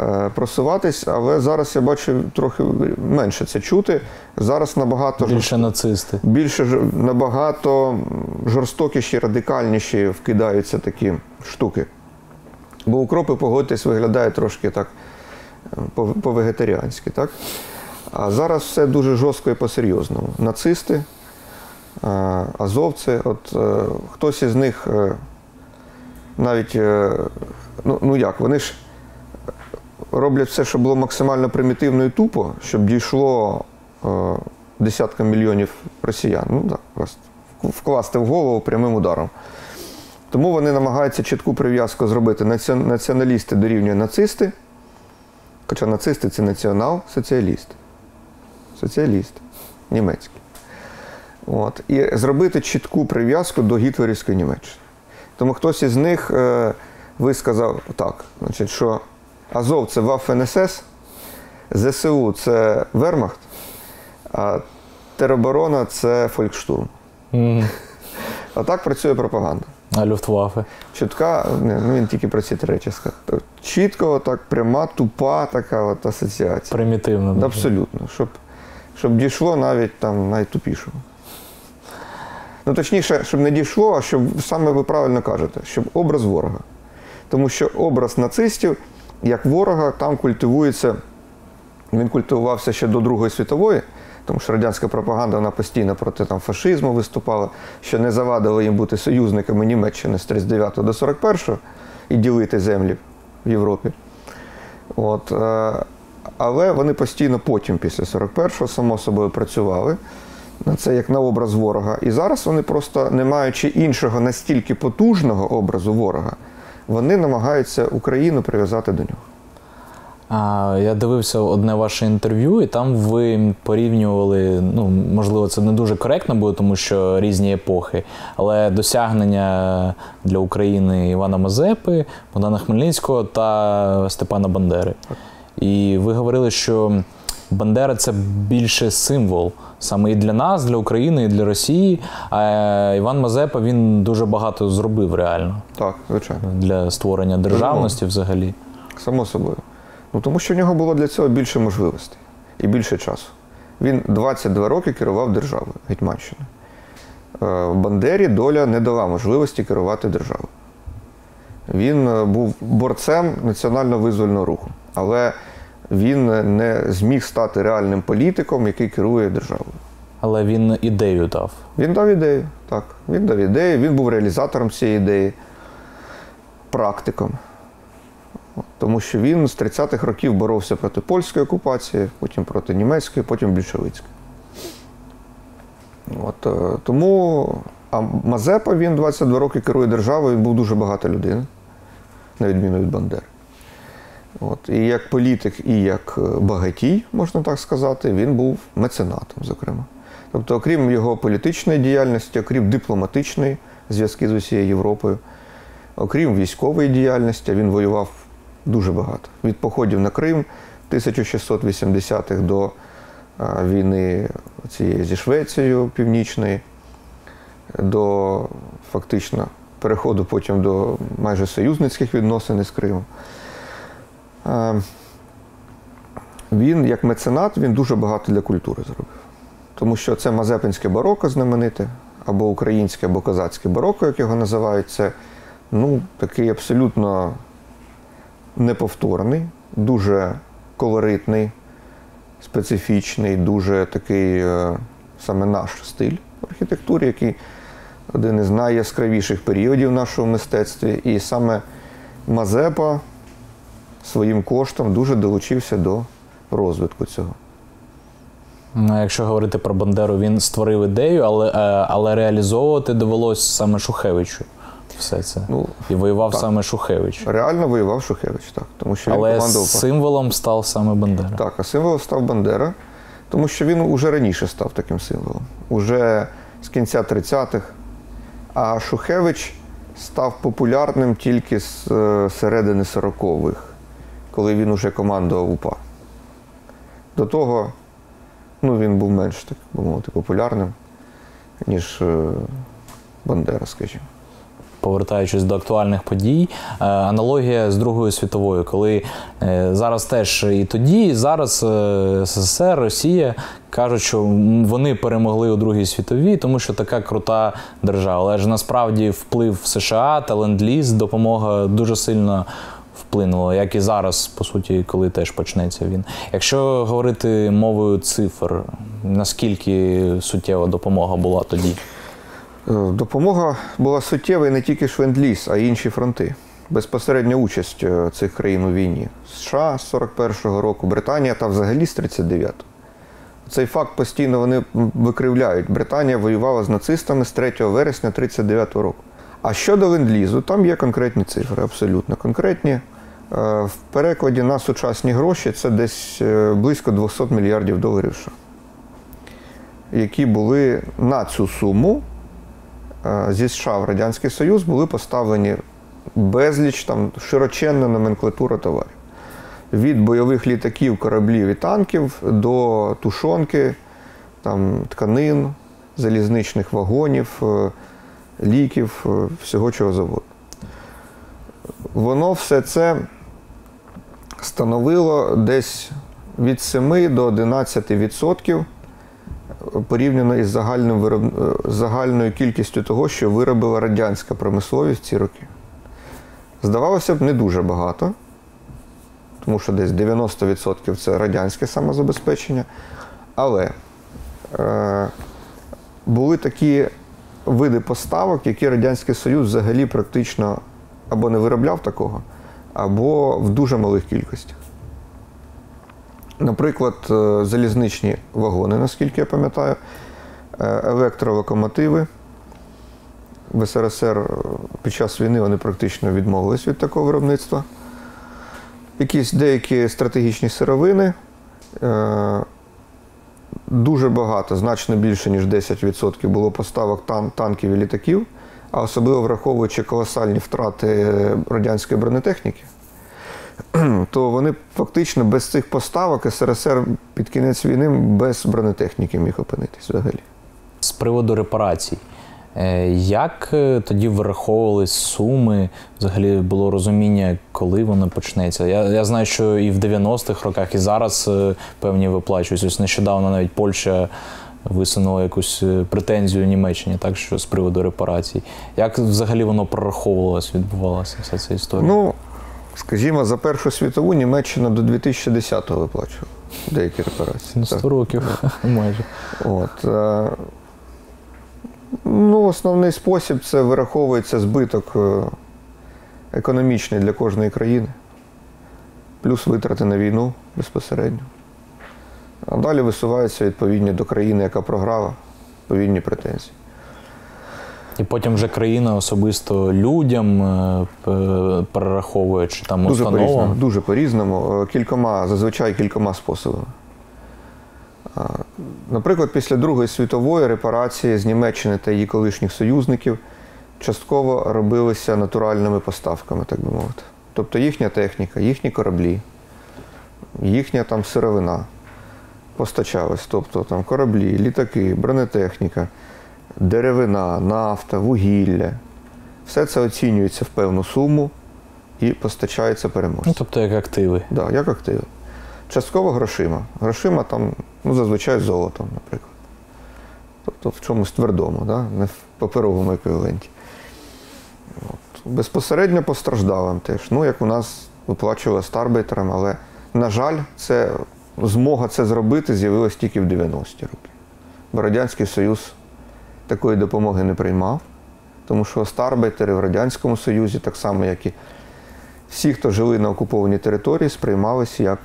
е, просуватись, але зараз я бачу трохи менше це чути. Зараз набагато Більше нацисти. більше набагато жорстокіші, радикальніші вкидаються такі штуки. Бо укропи, погодьтесь, виглядає трошки так е, по-вегетаріанськи, так? А зараз все дуже жорстко і по-серйозному. Нацисти, азовці, от е, хтось із них е, навіть, е, ну, ну як, вони ж роблять все, щоб було максимально примітивно і тупо, щоб дійшло десяткам мільйонів росіян. Ну так, вкласти в голову прямим ударом. Тому вони намагаються чітку прив'язку зробити. Наці- Націоналісти дорівнює нацисти, хоча нацисти це націонал-соціаліст. Соціаліст німецький. От. І зробити чітку прив'язку до гітлерівської Німеччини. Тому хтось із них е, висказав так, значить, що Азов це Waffen-СС, ЗСУ це Вермахт, а тероборона це Фолькштурм. Мгм. А так працює пропаганда. А Люфтваффе. Чітка, не, ну він тільки про ці три речі сказав. Чітко, так, пряма, тупа така от асоціація. Примітивно. дуже. Абсолютно. Щоб, щоб дійшло навіть там найтупішого. Ну, точніше, щоб не дійшло, а щоб саме ви правильно кажете, щоб образ ворога. Тому що образ нацистів, як ворога, там культивується, він культивувався ще до Другої світової, тому що радянська пропаганда вона постійно проти там, фашизму виступала, що не завадило їм бути союзниками Німеччини з 39 до 41 і ділити землі в Європі. От, е, але вони постійно потім, після 41-го, само собою працювали на це як на образ ворога. І зараз вони просто, не маючи іншого настільки потужного образу ворога, вони намагаються Україну прив'язати до нього. Я дивився одне ваше інтерв'ю, і там ви порівнювали, ну, можливо, це не дуже коректно буде, тому що різні епохи, але досягнення для України Івана Мазепи, Богдана Хмельницького та Степана Бандери. І ви говорили, що Бандера це більше символ саме і для нас, для України, і для Росії. А Іван Мазепа він дуже багато зробив реально Так, звичайно. для створення державності взагалі. Само собою. Ну, тому що в нього було для цього більше можливостей і більше часу. Він 22 роки керував державою Гетьманщиною. Е, Бандері доля не дала можливості керувати державою. Він е, був борцем національно-визвольного руху, але він не зміг стати реальним політиком, який керує державою. Але він ідею дав. Він дав ідею, так. Він дав ідею, він був реалізатором цієї ідеї, практиком. Тому що він з 30-х років боровся проти польської окупації, потім проти німецької, потім більшовицької. От, е, тому а Мазепа він 22 роки керує державою, він був дуже багата людина, на відміну від Бандери. От, і як політик, і як е, багатій, можна так сказати, він був меценатом, зокрема. Тобто, окрім його політичної діяльності, окрім дипломатичної зв'язки з усією Європою, окрім військової діяльності, він воював дуже багато. Від походів на Крим 1680-х до війни цієї зі Швецією Північної, до фактично переходу потім до майже союзницьких відносин із Кримом. Е, Він, як меценат, він дуже багато для культури зробив. Тому що це Мазепинське бароко знамените, або українське, або козацьке бароко, як його називають, це ну, такий абсолютно неповторний, дуже колоритний, специфічний, дуже такий е, саме наш стиль в архітектурі, який один із найяскравіших періодів в нашому мистецтві. І саме Мазепа своїм коштом дуже долучився до розвитку цього. Ну, якщо говорити про Бандеру, він створив ідею, але, е, але реалізовувати довелось саме Шухевичу. Все це. Ну, І воював так. саме Шухевич. Реально воював Шухевич, так. Тому що він Але командував. символом став саме Бандера. Так, а символом став Бандера, тому що він уже раніше став таким символом. Уже з кінця 30-х. А Шухевич став популярним тільки з е, середини 40-х, коли він уже командував УПА. До того ну, він був менш, так би мовити, популярним, ніж е, Бандера, скажімо. Повертаючись до актуальних подій, е, аналогія з Другою світовою, коли е, зараз теж і тоді, і зараз е, СССР, Росія кажуть, що вони перемогли у Другій світовій, тому що така крута держава. Але ж насправді вплив США та ленд-ліз, допомога дуже сильно. Вплинуло, як і зараз, по суті, коли теж почнеться він. Якщо говорити мовою цифр, наскільки суттєва допомога була тоді? Е, Допомога була суттєва і не тільки Швендліс, а й інші фронти. Безпосередня участь е, цих країн у війні. США з 41-го року, Британія та взагалі з 39-го. Цей факт постійно вони викривляють. Британія воювала з нацистами з 3 вересня 39-го року. А щодо ленд-лізу, там є конкретні цифри, абсолютно конкретні. Е, В перекладі на сучасні гроші це десь близько 200 мільярдів доларів США, які були на цю суму зі США в Радянський Союз були поставлені безліч там широченна номенклатура товарів. Від бойових літаків, кораблів і танків до тушонки, там, тканин, залізничних вагонів, е, ліків, е, всього чого завгодно. Воно все це становило десь від 7 до 11% відсотків порівняно із загальним вироб... е, загальною кількістю того, що виробила радянська промисловість в ці роки. Здавалося б, не дуже багато, тому що десь 90% це радянське самозабезпечення. Але е, були такі види поставок, які Радянський Союз взагалі практично або не виробляв такого, або в дуже малих кількостях. Наприклад, е, залізничні вагони, наскільки я пам'ятаю, е, електролокомотиви. В СРСР е, під час війни вони практично відмовились від такого виробництва. Якісь деякі стратегічні сировини. Дуже багато, значно більше, ніж 10% було поставок тан- танків і літаків, а особливо враховуючи колосальні втрати радянської бронетехніки [clears throat] то вони фактично без цих поставок СРСР під кінець війни без бронетехніки міг опинитись взагалі. З приводу репарацій. Е, Як е, тоді вираховувались суми? Взагалі було розуміння, коли воно почнеться? Я, я знаю, що і в 90-х роках, і зараз е, певні виплачують. Ось нещодавно навіть Польща висунула якусь претензію Німеччині, так що з приводу репарацій. Як взагалі воно прораховувалось, відбувалася вся ця історія? Ну, скажімо, за Першу світову Німеччина до 2010-го виплачувала деякі репарації. Ну, Так. років [laughs] майже. От, е, ну, основний спосіб це вираховується збиток е, економічний для кожної країни, плюс витрати на війну безпосередньо. А далі висуваються відповідні до країни, яка програла, відповідні претензії. І потім вже країна особисто людям е, перераховує чи там Дуже по-різному. Дуже по-різному. Е, Кількома, зазвичай кількома способами. Наприклад, після Другої світової репарації з Німеччини та її колишніх союзників частково робилися натуральними поставками, так би мовити. Тобто їхня техніка, їхні кораблі, їхня там сировина постачалась. Тобто там кораблі, літаки, бронетехніка, деревина, нафта, вугілля. Все це оцінюється в певну суму і постачається переможцям. Ну, тобто як активи. Да, як активи. Частково грошима. Грошима там, ну, зазвичай золотом, наприклад. тобто в чомусь твердому, да? не в паперовому еквіваленті. От. Безпосередньо постраждалим теж. Ну, як у нас виплачували старбайтерам, але, на жаль, це, змога це зробити з'явилась тільки в 90-ті роки. Бо Радянський Союз такої допомоги не приймав, тому що старбайтери в Радянському Союзі, так само, як і всі, хто жили на окупованій території, сприймалися як,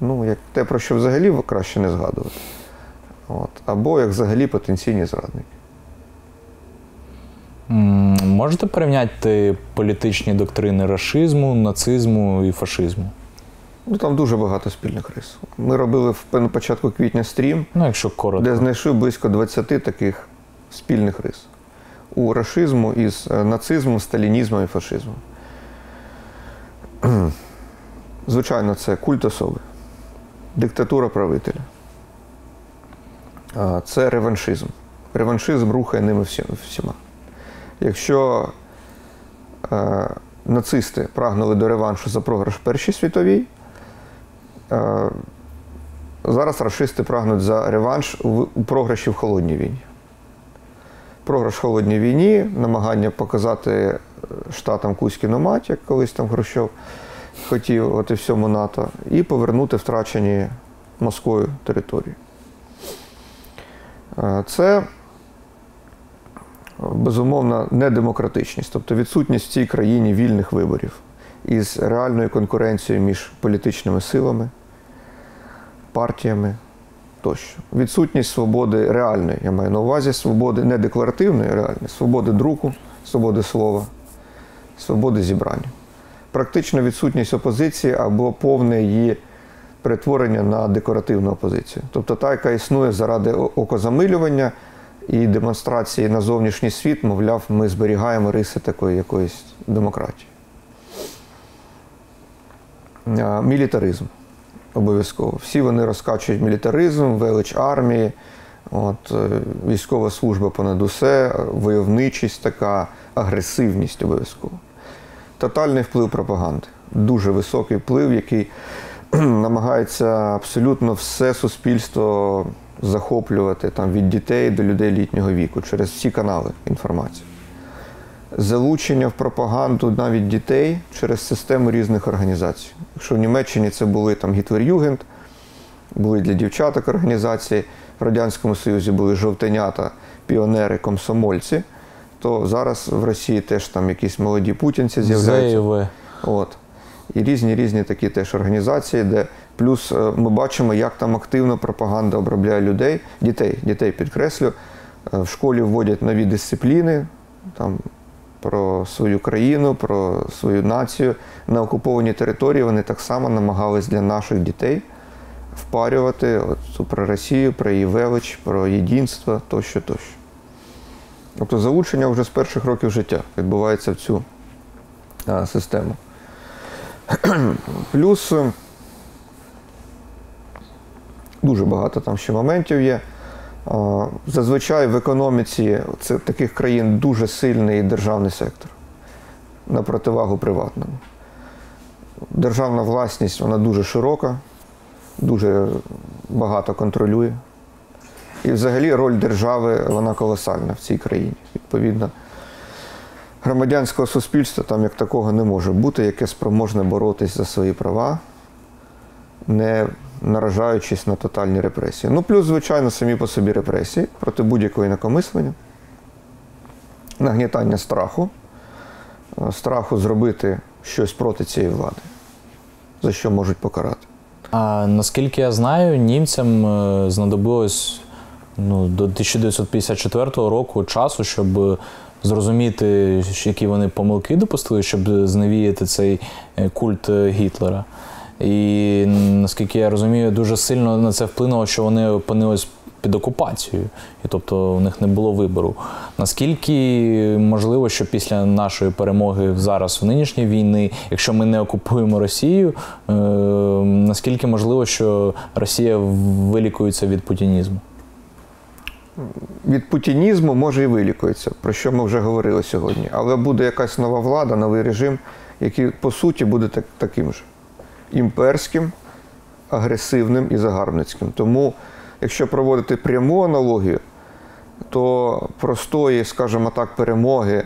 ну, як те, про що взагалі краще не згадувати. От. Або як взагалі потенційні зрадники. Можете порівняти політичні доктрини рашизму, нацизму і фашизму? Ну, там дуже багато спільних рис. Ми робили в на початку квітня стрім, Ну, якщо коротко. де знайшли близько 20 таких спільних рис. У рашизму із е, нацизмом, сталінізмом і фашизмом. [clears throat] Звичайно, це культ особи, диктатура правителя. Це реваншизм. Реваншизм рухає ними всіма. Якщо е, нацисти прагнули до реваншу за програш Першій світовій, зараз рашисти прагнуть за реванш у програші в холодній війні. Програш в холодній війні, намагання показати е, штатам Кузькіну мать, як колись там Хрущов хотів, от і всьому НАТО, і повернути втрачені Москвою території. Е, Це безумовно недемократичність, тобто відсутність в цій країні вільних виборів із реальною конкуренцією між політичними силами, партіями тощо. Відсутність свободи реальної, я маю на увазі свободи не декларативної, реальної, свободи друку, свободи слова, свободи зібрання. Практично відсутність опозиції або повне її перетворення на декоративну опозицію. Тобто та, яка існує заради окозамилювання і демонстрації на зовнішній світ, мовляв, ми зберігаємо риси такої якоїсь демократії. Мілітаризм обов'язково. Всі вони розкачують мілітаризм, велич армії, от, е, військова служба понад усе, войовничість така, агресивність обов'язково. Тотальний вплив пропаганди. Дуже високий вплив, який [clears throat] намагається абсолютно все суспільство захоплювати там, від дітей до людей літнього віку через всі канали інформації. Залучення в пропаганду навіть дітей через систему різних організацій. Якщо в Німеччині це були там Гітлер-Югенд, були для дівчаток організації, в Радянському Союзі були жовтенята, піонери, комсомольці, то зараз в Росії теж там якісь молоді путінці з'являються. От. І різні різні такі теж організації, де плюс е, ми бачимо, як там активно пропаганда обробляє людей, дітей, дітей підкреслю. Е, В школі вводять нові дисципліни там, про свою країну, про свою націю. На окупованій території вони так само намагались для наших дітей впарювати от, про Росію, про її велич, про єдинство тощо, тощо. Тобто залучення вже з перших років життя відбувається в цю а, систему. [clears throat] Плюс е, дуже багато там ще моментів є. Зазвичай в економіці таких країн дуже сильний державний сектор на противагу приватному. Державна власність вона дуже широка, дуже багато контролює. І взагалі роль держави вона колосальна в цій країні. Відповідно, громадянського суспільства там як такого не може бути, яке спроможне боротись за свої права, не наражаючись на тотальні репресії. Ну, плюс, звичайно, самі по собі репресії проти будь-якого інакомислення, нагнітання страху, е, страху зробити щось проти цієї влади, за що можуть покарати. А наскільки я знаю, німцям е, знадобилось ну, до 1954 року часу, щоб зрозуміти, які вони помилки допустили, щоб зневіяти цей е, культ Гітлера. І наскільки я розумію, дуже сильно на це вплинуло, що вони опинились під окупацією, і тобто у них не було вибору. Наскільки можливо, що після нашої перемоги зараз в нинішній війни, якщо ми не окупуємо Росію, е, наскільки можливо, що Росія вилікується від путінізму? від путінізму може і вилікується, про що ми вже говорили сьогодні. Але буде якась нова влада, новий режим, який по суті буде так, таким же імперським, агресивним і загарбницьким. Тому, якщо проводити пряму аналогію, то простої, скажімо так, перемоги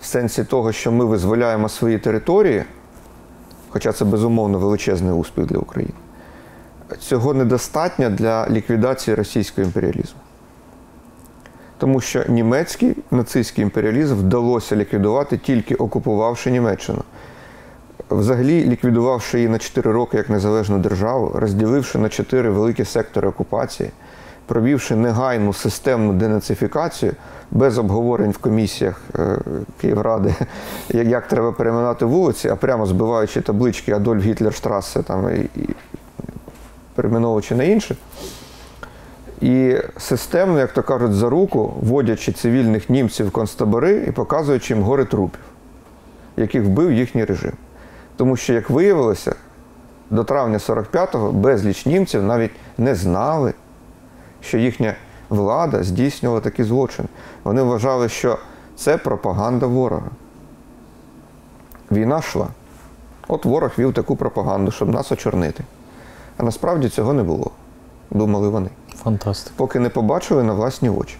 в сенсі того, що ми визволяємо свої території, хоча це безумовно величезний успіх для України, цього недостатньо для ліквідації російського імперіалізму. Тому що німецький нацистський імперіалізм вдалося ліквідувати тільки окупувавши Німеччину. Взагалі ліквідувавши її на 4 роки як незалежну державу, розділивши на 4 великі сектори окупації, провівши негайну системну денацифікацію без обговорень в комісіях е, Київради, [laughs] як- треба перейменувати вулиці, а прямо збиваючи таблички Адольф Гітлер Штрасе там і, і перейменовуючи на інше. І системно, як то кажуть, за руку, вводячи цивільних німців в концтабори і показуючи їм гори трупів, яких вбив їхній режим. Тому що, як виявилося, до травня 45-го безліч німців навіть не знали, що їхня влада здійснювала такі злочини. Вони вважали, що це пропаганда ворога. Війна йшла. От ворог вів таку пропаганду, щоб нас очорнити. А насправді цього не було, думали вони Фантастика. поки не побачили на власні очі.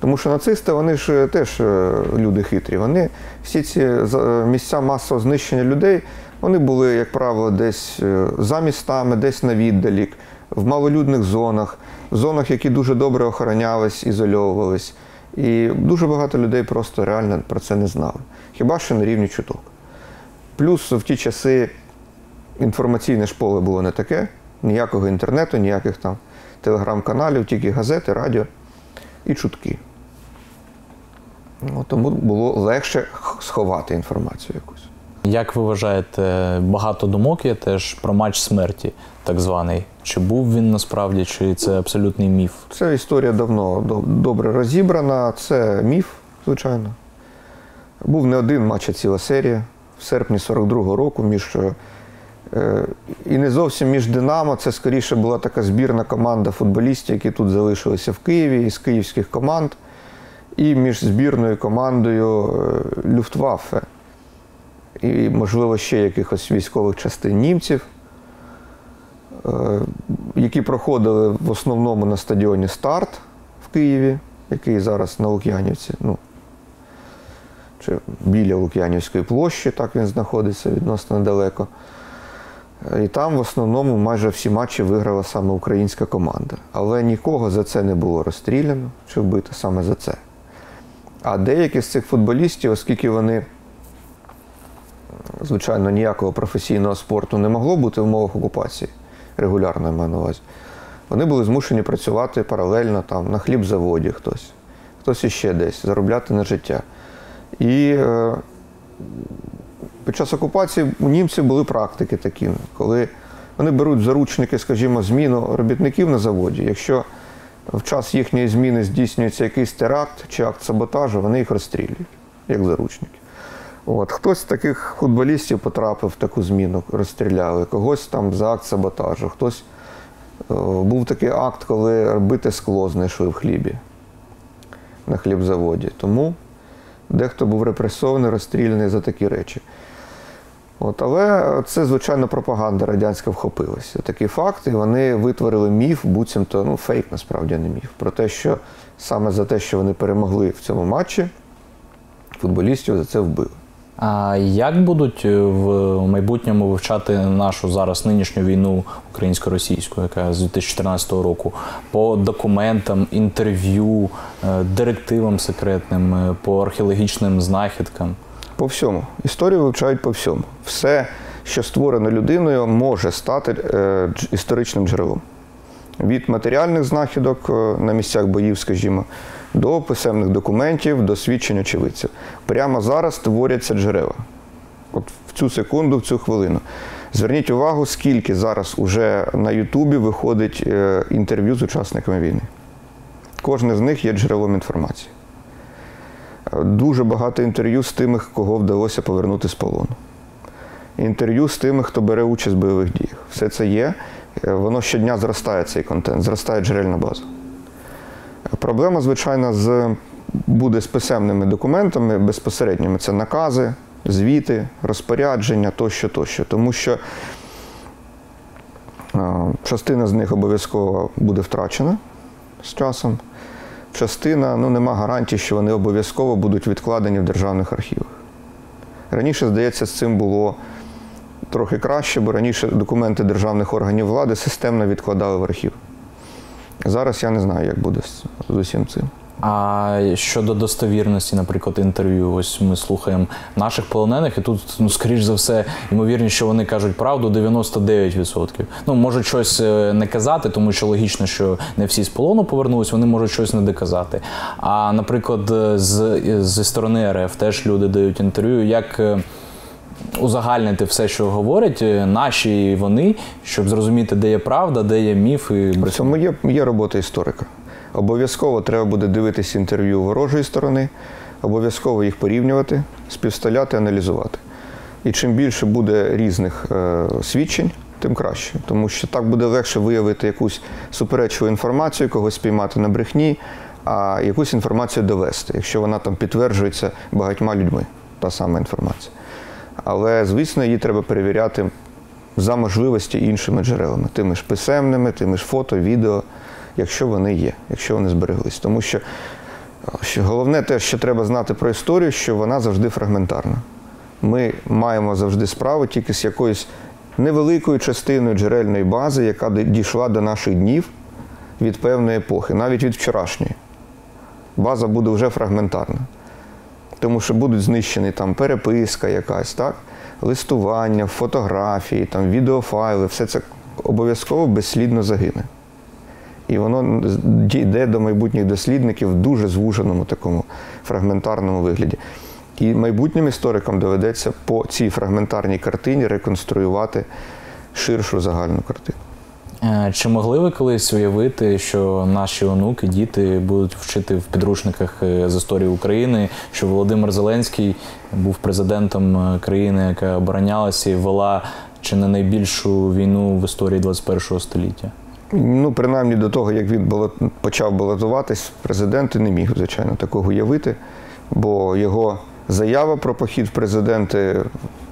Тому що нацисти, вони ж е, теж е, люди хитрі. Вони всі ці е, місця масового знищення людей, вони були, як правило, десь за містами, десь на віддалік, в малолюдних зонах, в зонах, які дуже добре охоронялись, ізольовувались. І дуже багато людей просто реально про це не знали. Хіба що на рівні чуток. Плюс в ті часи інформаційне ж поле було не таке, ніякого інтернету, ніяких там телеграм-каналів, тільки газети, радіо і чутки. Ну, тому було легше сховати інформацію якусь. Як ви вважаєте, багато думок є теж про матч смерті, так званий. Чи був він насправді, чи це абсолютний міф? Ця історія давно добре розібрана. Це міф, звичайно. Був не один матч, а ціла серія в серпні 42-го року між. е, І не зовсім між Динамо, це скоріше була така збірна команда футболістів, які тут залишилися в Києві із київських команд, і між збірною командою е, Люфтваффе і, можливо, ще якихось військових частин німців, е, які проходили в основному на стадіоні Старт в Києві, який зараз на Лук'янівці, ну, чи біля Лук'янівської площі, так він знаходиться відносно недалеко. Е, І там в основному майже всі матчі виграла саме українська команда. Але нікого за це не було розстріляно чи вбито саме за це. А деякі з цих футболістів, оскільки вони, звичайно, ніякого професійного спорту не могло бути в умовах окупації, регулярно я маю на увазі, вони були змушені працювати паралельно там, на хлібзаводі хтось, хтось іще десь, заробляти на життя. І е, під час окупації у німців були практики такі, коли вони беруть заручники, скажімо, зміну робітників на заводі. Якщо в час їхньої зміни здійснюється якийсь теракт чи акт саботажу, вони їх розстрілюють, як заручники. От. Хтось з таких футболістів потрапив в таку зміну, розстріляли, когось там за акт саботажу, хтось е, був такий акт, коли бите скло знайшли в хлібі на хлібзаводі. Тому дехто був репресований, розстріляний за такі речі. От, але це, звичайно, пропаганда радянська вхопилася. Такі факти, вони витворили міф, буцімто, ну, фейк насправді не міф, про те, що саме за те, що вони перемогли в цьому матчі, футболістів за це вбили. А як будуть е, в майбутньому вивчати нашу зараз нинішню війну українсько-російську, яка з 2014 року, по документам, інтерв'ю, е, директивам секретним, е, по археологічним знахідкам? По всьому. Історію вивчають по всьому. Все, що створено людиною, може стати е, історичним джерелом. Від матеріальних знахідок е, на місцях боїв, скажімо, до писемних документів, до свідчень очевидців. Прямо зараз створяться джерела. От в цю секунду, в цю хвилину. Зверніть увагу, скільки зараз уже на Ютубі виходить е, інтерв'ю з учасниками війни. Кожне з них є джерелом інформації. Дуже багато інтерв'ю з тими, кого вдалося повернути з полону. Інтерв'ю з тими, хто бере участь в бойових діях. Все це є. Е, Воно щодня зростає цей контент, зростає джерельна база. Проблема, звичайно, з, буде з писемними документами безпосередніми. Це накази, звіти, розпорядження тощо, тощо. Тому що е, частина з них обов'язково буде втрачена з часом. Частина, ну нема гарантії, що вони обов'язково будуть відкладені в державних архівах. Раніше, здається, з цим було трохи краще, бо раніше документи державних органів влади системно відкладали в архів. Зараз я не знаю, як буде з, усім цим. А щодо достовірності, наприклад, інтерв'ю, ось ми слухаємо наших полонених, і тут, ну, скоріш за все, ймовірність, що вони кажуть правду 99%. Ну, можуть щось е, не казати, тому що логічно, що не всі з полону повернулись, вони можуть щось не доказати. А, наприклад, е, з, зі сторони РФ теж люди дають інтерв'ю, як. е, Узагальнити все, що говорять е, наші і вони, щоб зрозуміти, де є правда, де є міф і В цьому є, є робота історика. Обов'язково треба буде дивитися інтерв'ю ворожої сторони, обов'язково їх порівнювати, співставляти, аналізувати. І чим більше буде різних е, свідчень, тим краще. Тому що так буде легше виявити якусь суперечливу інформацію, когось спіймати на брехні, а якусь інформацію довести, якщо вона там підтверджується багатьма людьми, та сама інформація. Але, звісно, її треба перевіряти за можливості іншими джерелами, тими ж писемними, тими ж фото, відео, якщо вони є, якщо вони збереглись. Тому що, що головне те, що треба знати про історію, що вона завжди фрагментарна. Ми маємо завжди справу тільки з якоюсь невеликою частиною джерельної бази, яка дійшла до наших днів від певної епохи, навіть від вчорашньої. База буде вже фрагментарна тому що будуть знищені там переписка якась, так? листування, фотографії, там, відеофайли, все це обов'язково безслідно загине. І воно йде до майбутніх дослідників в дуже звуженому такому фрагментарному вигляді. І майбутнім історикам доведеться по цій фрагментарній картині реконструювати ширшу загальну картину. Е, Чи могли ви колись уявити, що наші онуки, діти будуть вчити в підручниках е, з історії України, що Володимир Зеленський був президентом е, країни, яка оборонялася і вела чи не найбільшу війну в історії 21 століття? Ну, принаймні до того, як він балот- почав балотуватись, президент не міг, звичайно, такого уявити, бо його заява про похід в президенти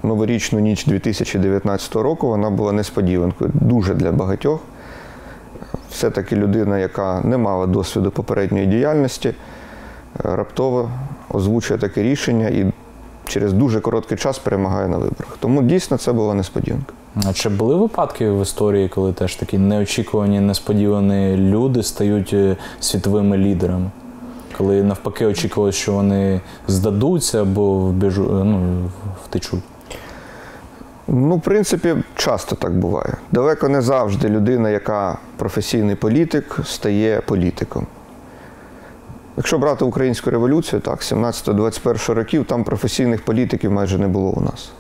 новорічну ніч 2019 року вона була несподіванкою дуже для багатьох. Все-таки людина, яка не мала досвіду попередньої діяльності, раптово озвучує таке рішення і через дуже короткий час перемагає на виборах. Тому дійсно це була несподіванка. А чи були випадки в історії, коли теж такі неочікувані, несподівані люди стають е, світовими лідерами? Коли навпаки очікувалось, що вони здадуться або вбіжу, е, ну, втечуть? Ну, в принципі, часто так буває. Далеко не завжди людина, яка професійний політик, стає політиком. Якщо брати українську революцію, так, 17-21 років, там професійних політиків майже не було у нас.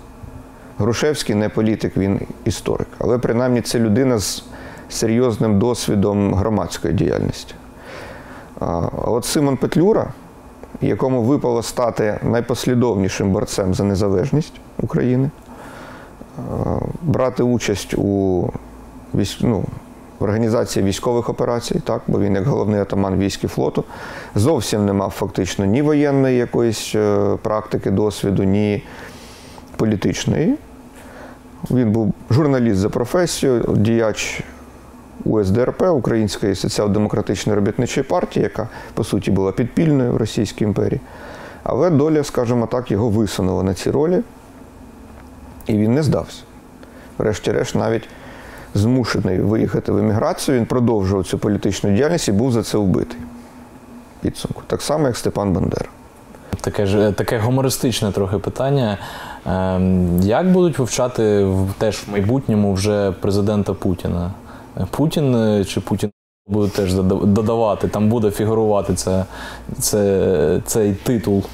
Грушевський не політик, він історик. Але принаймні це людина з серйозним досвідом громадської діяльності. А от Симон Петлюра, якому випало стати найпослідовнішим борцем за незалежність України, брати участь у ну, в організації військових операцій, так, бо він як головний атаман військ і флоту, зовсім не мав фактично ні воєнної якоїсь е, практики, досвіду, ні політичної. Він був журналіст за професією, діяч УСДРП, Української соціал-демократичної робітничої партії, яка по суті була підпільною в Російській імперії. Але доля, скажімо так, його висунула на ці ролі, і він не здався. Врешті-решт, навіть змушений виїхати в еміграцію, він продовжував цю політичну діяльність і був за це вбитий. Підсумку. Так само, як Степан Бандера. Таке ж таке гумористичне трохи питання. Ем, Як будуть вивчати теж в майбутньому вже президента Путіна? Путін е, чи Путін буде теж додавати, там буде фігурувати це, це, цей титул.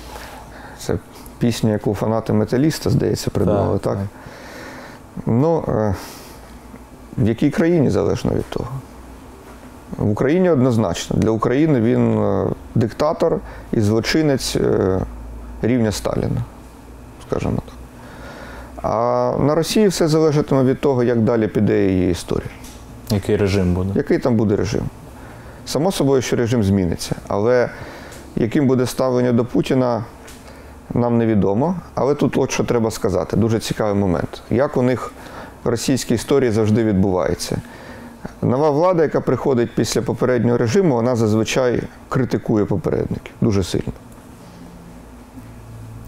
Це пісня, яку фанати металіста, здається, придумали, так? так. Ну, е, в якій країні залежно від того. В Україні однозначно. Для України він е, диктатор і злочинець е, рівня Сталіна, скажімо так. А на Росії все залежатиме від того, як далі піде її історія. Який режим буде? Який там буде режим? Само собою, що режим зміниться. Але яким буде ставлення до Путіна, нам невідомо. Але тут от що треба сказати, дуже цікавий момент. Як у них в російській історії завжди відбувається. Нова влада, яка приходить після попереднього режиму, вона зазвичай критикує попередників дуже сильно.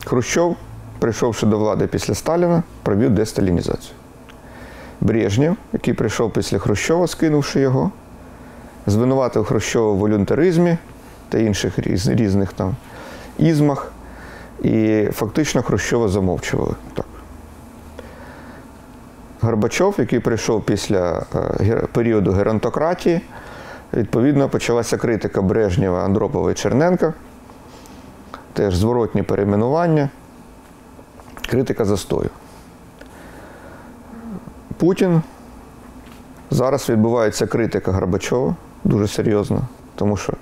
Хрущов, прийшовши до влади після Сталіна, провів десталінізацію. Брежнєв, який прийшов після Хрущова, скинувши його, звинуватив Хрущова в волюнтаризмі та інших різних там ізмах, і фактично Хрущова замовчували. Так. Горбачов, який прийшов після е, періоду геронтократії, відповідно почалася критика Брежнєва, Андропова і Черненка, теж зворотні перейменування, критика застою. Путін. Зараз відбувається критика Горбачова дуже серйозно, тому що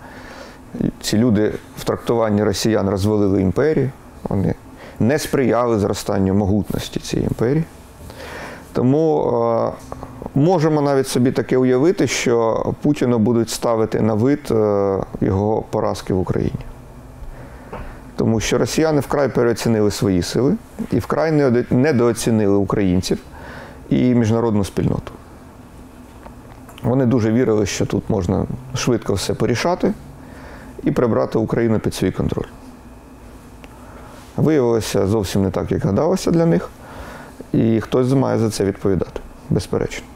ці люди в трактуванні росіян розвалили імперію, вони не сприяли зростанню могутності цієї імперії. Тому е, можемо навіть собі таке уявити, що Путіну будуть ставити на вид е, його поразки в Україні. Тому що росіяни вкрай переоцінили свої сили і вкрай недооцінили українців і міжнародну спільноту. Вони дуже вірили, що тут можна швидко все порішати і прибрати Україну під свій контроль. Виявилося зовсім не так, як гадалося для них, і хтось має за це відповідати, безперечно.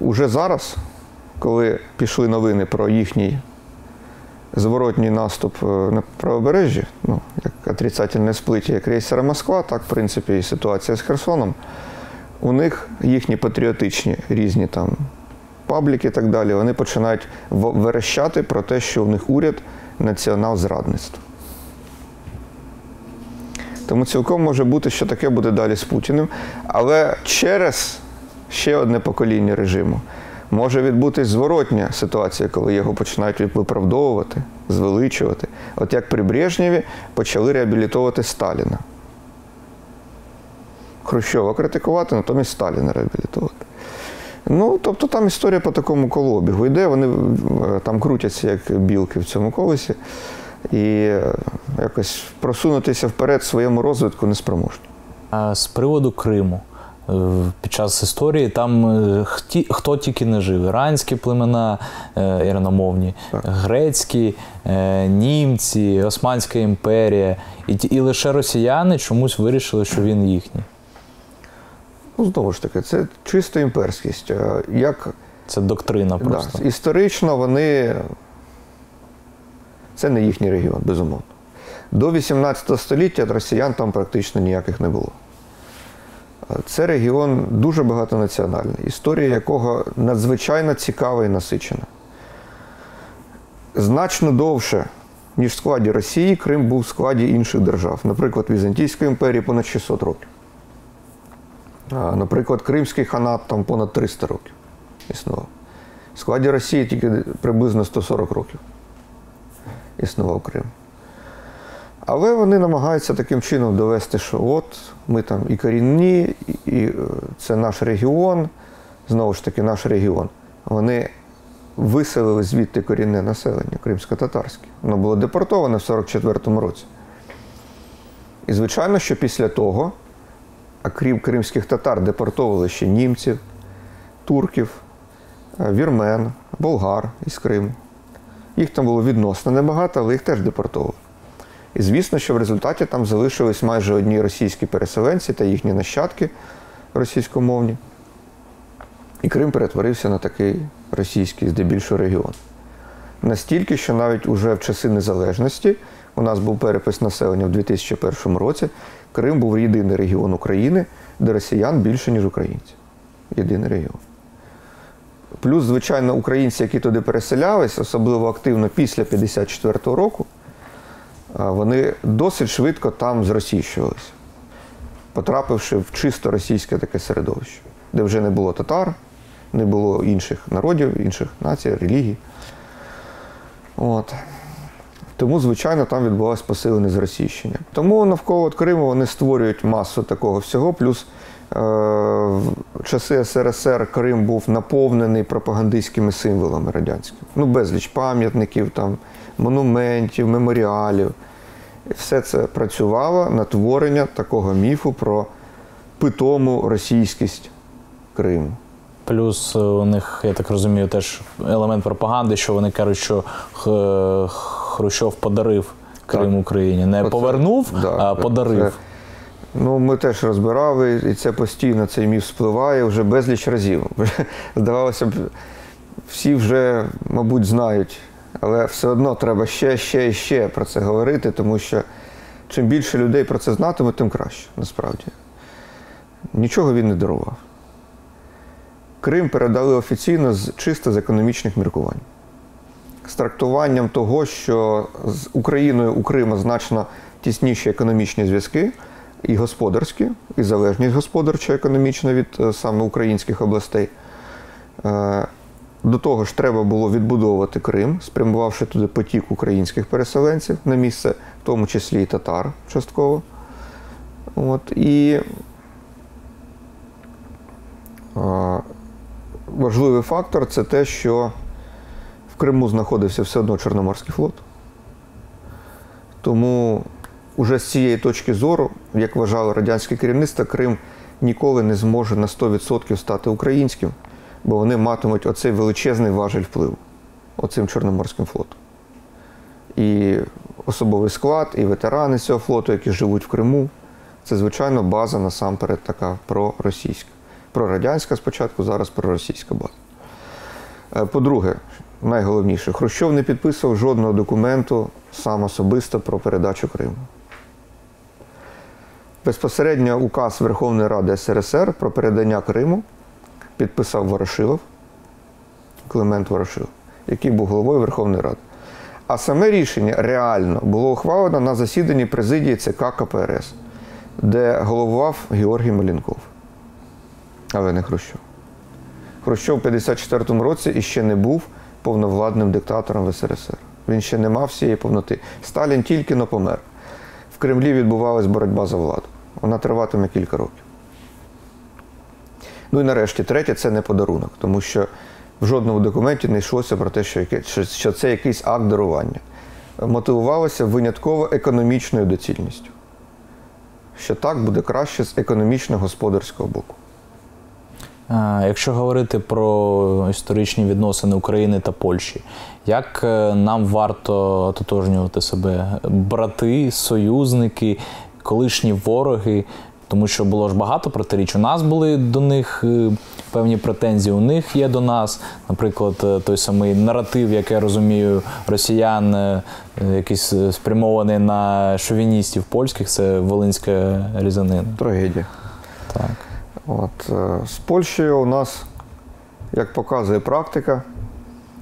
Уже зараз, коли пішли новини про їхній зворотній наступ е, на правобережжі, ну, як отрицательне сплиття крейсера Москва, так, в принципі, і ситуація з Херсоном. У них їхні патріотичні різні там пабліки і так далі, вони починають верещати про те, що у них уряд націонал-зрадництво. Тому цілком може бути, що таке буде далі з Путіним. Але через ще одне покоління режиму може відбутись зворотня ситуація, коли його починають виправдовувати, звеличувати. От як при Брежнєві почали реабілітовувати Сталіна. Хрущова критикувати, натомість Сталіна реабілітувати. Ну, тобто там історія по такому колобігу йде, вони е, там крутяться як білки в цьому колесі, і е, якось просунутися вперед в своєму розвитку неспроможні. А з приводу Криму. Е, Під час історії там е, хті, хто тільки не жив: іранські племена іраномовні, грецькі, е, німці, Османська імперія. І, і лише росіяни чомусь вирішили, що він їхній. Ну, знову ж таки, це чисто імперськість. Як Це доктрина да, історично вони. Це не їхній регіон, безумовно. До 18 століття росіян там практично ніяких не було. Це регіон дуже багатонаціональний, історія якого надзвичайно цікава і насичена. Значно довше, ніж в складі Росії, Крим був в складі інших держав, наприклад, Візантійської імперії понад 600 років. Наприклад, Кримський ханат там понад 300 років існував. В складі Росії тільки приблизно 140 років існував Крим. Але вони намагаються таким чином довести, що от ми там і корінні, і, е, це наш регіон, знову ж таки, наш регіон. Вони виселили звідти корінне населення кримсько-татарське. Воно було депортоване в 44-му році. І звичайно, що після того, а крім кримських татар, депортовували ще німців, турків, е, вірмен, болгар із Криму. Їх там було відносно небагато, але їх теж депортовували. І звісно, що в результаті там залишились майже одні російські переселенці та їхні нащадки російськомовні. І Крим перетворився на такий російський, здебільшого регіон. Настільки, що навіть уже в часи незалежності у нас був перепис населення в 2001 році, Крим був єдиний регіон України, де росіян більше, ніж українців. Єдиний регіон. Плюс, звичайно, українці, які туди переселялись, особливо активно після 54-го року, вони досить швидко там зросійщувалися, потрапивши в чисто російське таке середовище, де вже не було татар, не було інших народів, інших націй, релігій. От. Тому, звичайно, там відбулося посилене зросійщення. Тому навколо Криму вони створюють масу такого всього. Плюс в часи СРСР Крим був наповнений пропагандистськими символами радянськими. Ну, безліч пам'ятників, там, монументів, меморіалів. Все це працювало на творення такого міфу про питому російськість Криму. плюс е, у них, я так розумію, теж елемент пропаганди, що вони кажуть, що Хрущов подарив Крим Так. Україні. Не Оце- повернув, да, а подарив. це- Ну, ми теж розбирали, і це постійно цей міф спливає вже безліч разів. [laughs] Здавалося б, всі вже, мабуть, знають, але все одно треба ще, ще і ще про це говорити, тому що чим більше людей про це знатиме, тим краще, насправді. Нічого він не дарував. Крим передали офіційно з чисто з економічних міркувань. З трактуванням того, що з Україною у Крима значно тісніші економічні зв'язки, і господарські, і залежність господарча економічна від е, саме українських областей. Е, До того ж, треба було відбудовувати Крим, спрямувавши туди потік українських переселенців на місце, в тому числі і татар частково. От, і е, важливий фактор це те, що в Криму знаходився все одно Чорноморський флот. Тому уже з цієї точки зору, як вважало радянське керівництво, Крим ніколи не зможе на 100% стати українським, бо вони матимуть оцей величезний важель впливу оцим Чорноморським флотом. І особовий склад, і ветерани цього флоту, які живуть в Криму, це, звичайно, база насамперед така проросійська. Прорадянська спочатку, зараз проросійська база. Е, По-друге, найголовніше, Хрущов не підписував жодного документу сам особисто про передачу Криму. Безпосередньо указ Верховної Ради СРСР про передання Криму підписав Ворошилов, Климент Ворошилов, який був головою Верховної Ради. А саме рішення реально було ухвалено на засіданні президії ЦК КПРС, де головував Георгій Малінков, але не Хрущов. Хрущов в 54-му році іще не був повновладним диктатором в СРСР. Він ще не мав всієї повноти. Сталін тільки но помер. В Кремлі відбувалась боротьба за владу. Вона триватиме кілька років. Ну і нарешті, третє це не подарунок, тому що в жодному документі не йшлося про те, що, це якийсь акт дарування. Мотивувалося винятково економічною доцільністю. Що так буде краще з економічно-господарського боку. Якщо говорити про історичні відносини України та Польщі, як е, нам варто ототожнювати себе? Брати, союзники, колишні вороги? Тому що було ж багато протиріч. У нас були до них е, певні претензії, у них є до нас. Наприклад, е, той самий наратив, як я розумію, росіян, е, якийсь спрямований на шовіністів польських, це волинська різанина. Трагедія. Так. От, з Польщею у нас, як показує практика,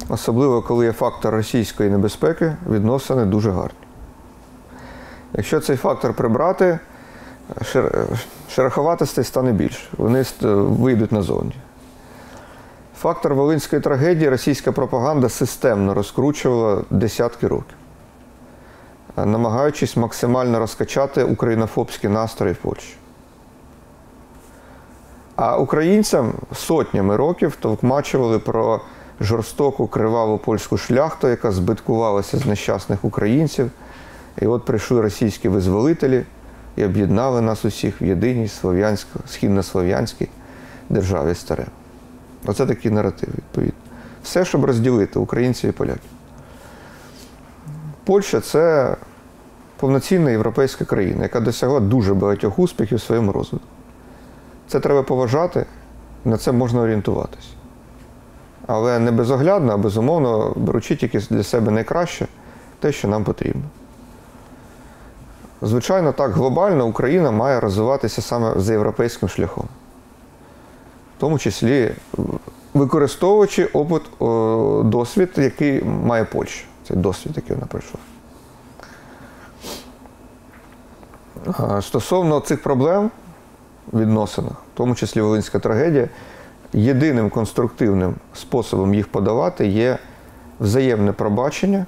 особливо коли є фактор російської небезпеки, відносини дуже гарні. Якщо цей фактор прибрати, шер- шероховатостей стане більше. Вони вийдуть назовні. Фактор Волинської трагедії російська пропаганда системно розкручувала десятки років, намагаючись максимально розкачати українофобські настрої в Польщі. А українцям сотнями років товкмачували про жорстоку криваву польську шляхту, яка збиткувалася з нещасних українців. І от прийшли російські визволителі і об'єднали нас усіх в єдиній східнослов'янській державі старе. Оце такий наратив, відповідно. Все, щоб розділити українців і поляків. Польща це повноцінна європейська країна, яка досягла дуже багатьох успіхів в своєму розвитку. Це треба поважати, на це можна орієнтуватись. Але не безоглядно, а безумовно, беручи тільки для себе найкраще те, що нам потрібно. Звичайно, так, глобально Україна має розвиватися саме за європейським шляхом. В тому числі використовуючи опит, досвід, який має Польща. Цей досвід, який вона пройшла. Стосовно цих проблем відносинах, в тому числі Волинська трагедія, єдиним конструктивним способом їх подавати є взаємне пробачення,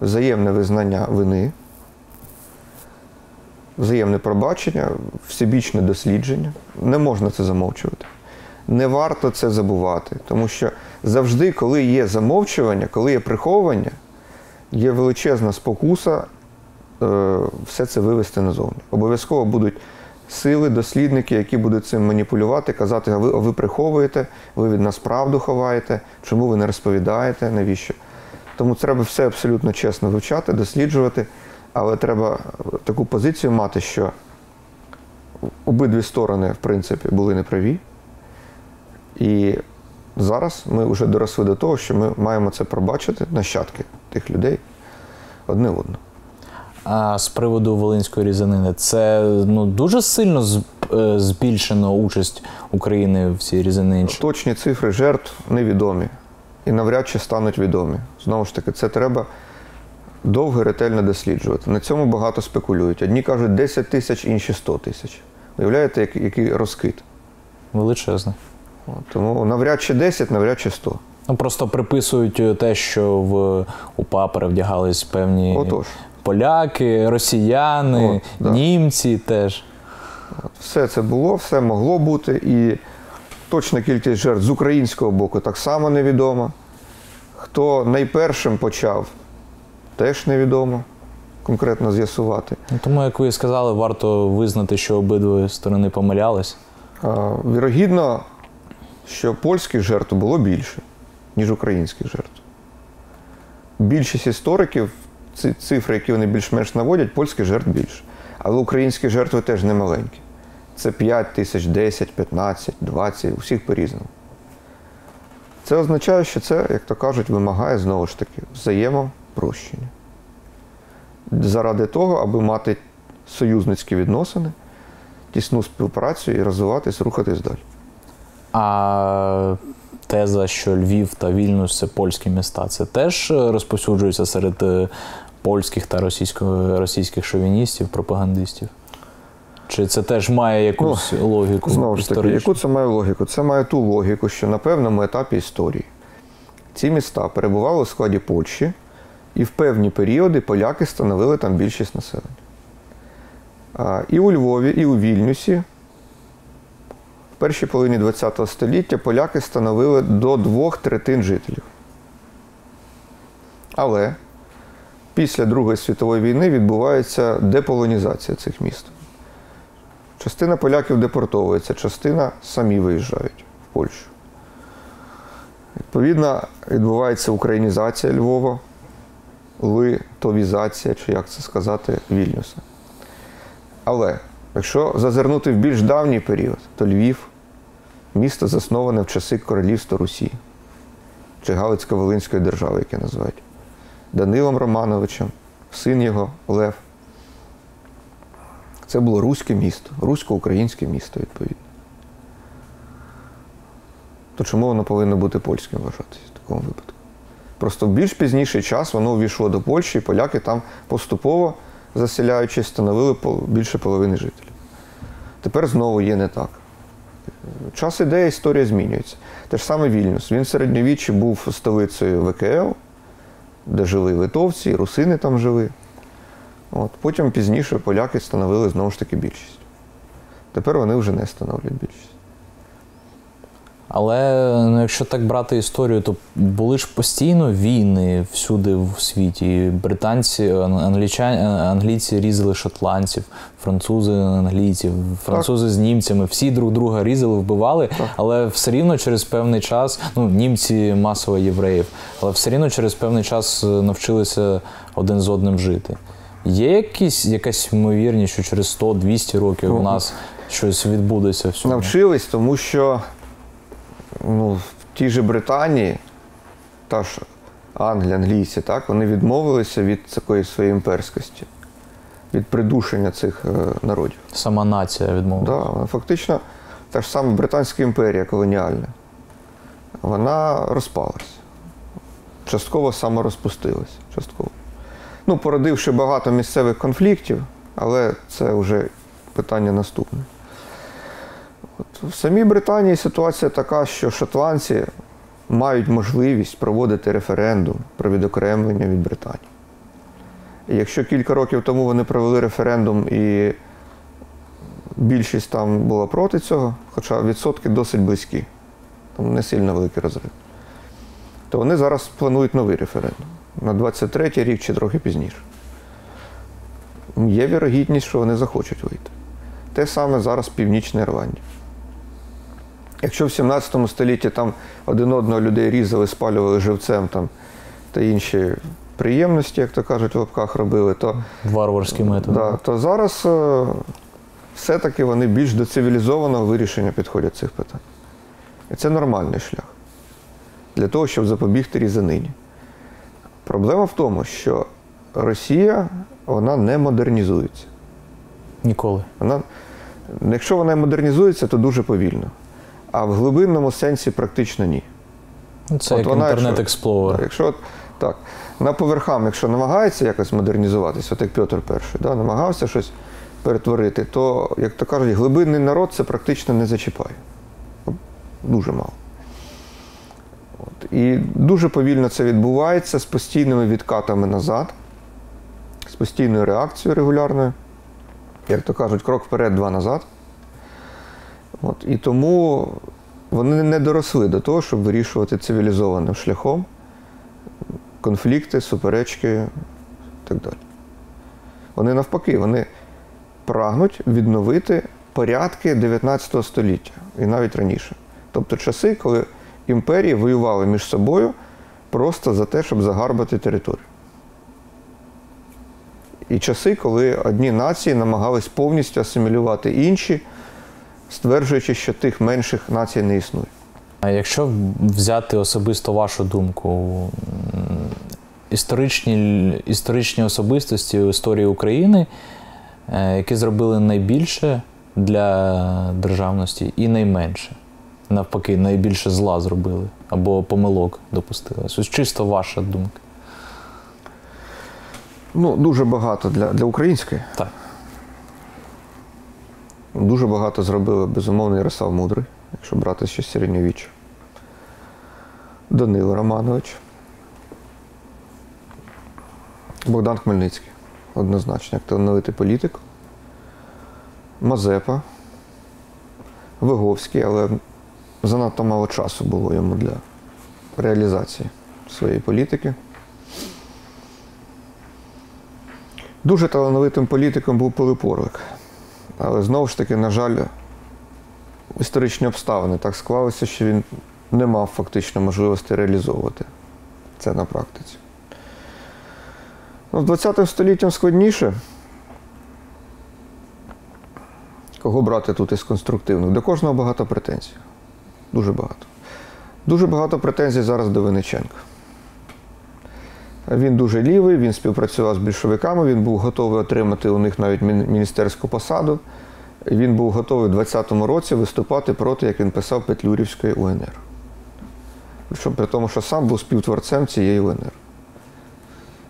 взаємне визнання вини, взаємне пробачення, всебічне дослідження. Не можна це замовчувати. Не варто це забувати, тому що завжди, коли є замовчування, коли є приховування, є величезна спокуса е, все це вивести назовні. Обов'язково будуть сили, дослідники, які будуть цим маніпулювати, казати, а ви, а ви приховуєте, ви від нас правду ховаєте, чому ви не розповідаєте, навіщо? Тому треба все абсолютно чесно вивчати, досліджувати, але треба таку позицію мати, що обидві сторони, в принципі, були неправі. І зараз ми вже доросли до того, що ми маємо це пробачити, нащадки тих людей одне одного. А з приводу Волинської різанини, це ну дуже сильно е, збільшено участь України в цій різанині. Точні цифри жертв невідомі і навряд чи стануть відомі. Знову ж таки, це треба довго і ретельно досліджувати. На цьому багато спекулюють. Одні кажуть 10 тисяч, інші 100 тисяч. Уявляєте, який, розкид? Величезне. Тому навряд чи 10, навряд чи 100. Ну просто приписують е, те, що в УПА перевдягались певні Отож. поляки, росіяни, От, да. німці теж. Все це було, все могло бути. І точна кількість жертв з українського боку так само невідома. Хто найпершим почав, теж невідомо конкретно з'ясувати. Ну, тому, як ви сказали, варто визнати, що обидві сторони помилялись. Вірогідно, що польських жертв було більше, ніж українських жертв. Більшість істориків, ці цифри, які вони більш-менш наводять, польських жертв більше. Але українські жертви теж не маленькі. Це 5 тисяч, 10, 15, 20, у всіх по-різному. Це означає, що це, як то кажуть, вимагає знову ж таки взаємопрощення. Заради того, аби мати союзницькі відносини, тісну співпрацю і розвиватись, рухатись далі. А теза, що Львів та Вільнюс це польські міста, це теж е, розповсюджується серед е, польських та російсько- російських шовіністів, пропагандистів? Чи це теж має якусь логіку? Знову ж таки, яку це має логіку? Це має ту логіку, що на певному етапі історії ці міста перебували у складі Польщі, і в певні періоди поляки становили там більшість населення. А, І у Львові, і у Вільнюсі в першій половині ХХ століття поляки становили до двох третин жителів. Але після Другої світової війни відбувається деполонізація цих міст. Частина поляків депортовується, частина самі виїжджають в Польщу. Відповідно, відбувається українізація Львова, литовізація, чи як це сказати, Вільнюса. Але якщо зазирнути в більш давній період, то Львів місто засноване в часи королівства Русі чи Галицько-Волинської держави, яке називають Данилом Романовичем, син його Лев. Це було руське місто, русько-українське місто, відповідно. То чому воно повинно бути польським вважатися в такому випадку? Просто в більш пізніший час воно увійшло до Польщі, і поляки там поступово, заселяючись, становили більше половини жителів. Тепер знову є не так. Час іде, історія змінюється. Те ж саме Вільнюс. Він в середньовіччі був столицею ВКЛ, де жили литовці, і русини там жили. От. Потім пізніше поляки становили знову ж таки більшість. Тепер вони вже не становлять більшість. Але ну, якщо так брати історію, то були ж постійно війни всюди в світі. Британці, ан- англічані, англійці різали шотландців, французи англійців, французи з німцями. Всі друг друга різали, вбивали, але все рівно через певний час, ну німці масово євреїв, але все рівно через певний час е, навчилися один з одним жити. Є якісь, якась ймовірність, що через 100-200 років у нас щось відбудеться всього? Навчились, тому що ну, в тій же Британії, та ж Англія, англійці, так, вони відмовилися від такої своєї імперськості, від придушення цих е, народів. Сама нація відмовила. Да, фактично та ж сама Британська імперія колоніальна, вона розпалась. Частково саморозпустилась. Частково. Ну, породивши багато місцевих конфліктів, але це вже питання наступне. В самій Британії ситуація така, що шотландці мають можливість проводити референдум про відокремлення від Британії. І якщо кілька років тому вони провели референдум і більшість там була проти цього, хоча відсотки досить близькі, там не сильно великий розрив, то вони зараз планують новий референдум на 23-й рік чи трохи пізніше. Є вірогідність, що вони захочуть вийти. те саме зараз Північна Ірландія. Якщо в 17 столітті там один одного людей різали, спалювали живцем там, та інші приємності, як то кажуть, в лапках робили, то Варварський метод. Да, то зараз е, все-таки вони більш до цивілізованого вирішення підходять цих питань. І це нормальний шлях для того, щоб запобігти різанині. Проблема в тому, що Росія вона не модернізується. Ніколи. Вона, якщо вона модернізується, то дуже повільно. А в глибинному сенсі практично ні. Ну, Це От як вона, інтернет якщо- якщо от, так, на поверхам, якщо намагається якось модернізуватися, от як Петр І, да, намагався щось перетворити, то, як то кажуть, глибинний народ це практично не зачіпає. Дуже мало. От. І дуже повільно це відбувається з постійними відкатами назад, з постійною реакцією регулярною. Як то кажуть, крок вперед, два назад. От. І тому вони не доросли до того, щоб вирішувати цивілізованим шляхом конфлікти, суперечки і так далі. Вони навпаки, вони прагнуть відновити порядки 19 століття і навіть раніше. Тобто часи, коли імперії воювали між собою просто за те, щоб загарбати територію. І часи, коли одні нації намагались повністю асимілювати інші, стверджуючи, що тих менших націй не існує. А якщо взяти особисто вашу думку, історичні, історичні особистості в історії України, е, які зробили найбільше для державності і найменше. Навпаки, найбільше зла зробили або помилок допустили. Ось чисто ваша думка. Ну, дуже багато для, для української. Так. Дуже багато зробили, безумовно, Ярослав Мудрий, якщо брати ще середньовіччя. Данило Романович. Богдан Хмельницький. Однозначно, як талановитий політик. Мазепа. Виговський, але занадто мало часу було йому для реалізації своєї політики. Дуже талановитим політиком був Пилип Орлик. Але знову ж таки, на жаль, історичні обставини так склалися, що він не мав фактично можливості реалізовувати це на практиці. Ну, з 20 століттям складніше. Кого брати тут із конструктивних? До кожного багато претензій. Дуже багато. Дуже багато претензій зараз до Винниченка. Він дуже лівий, він співпрацював з більшовиками, він був готовий отримати у них навіть міністерську посаду. Він був готовий у 20-му році виступати проти, як він писав, Петлюрівської УНР. Причому при тому, що сам був співтворцем цієї УНР.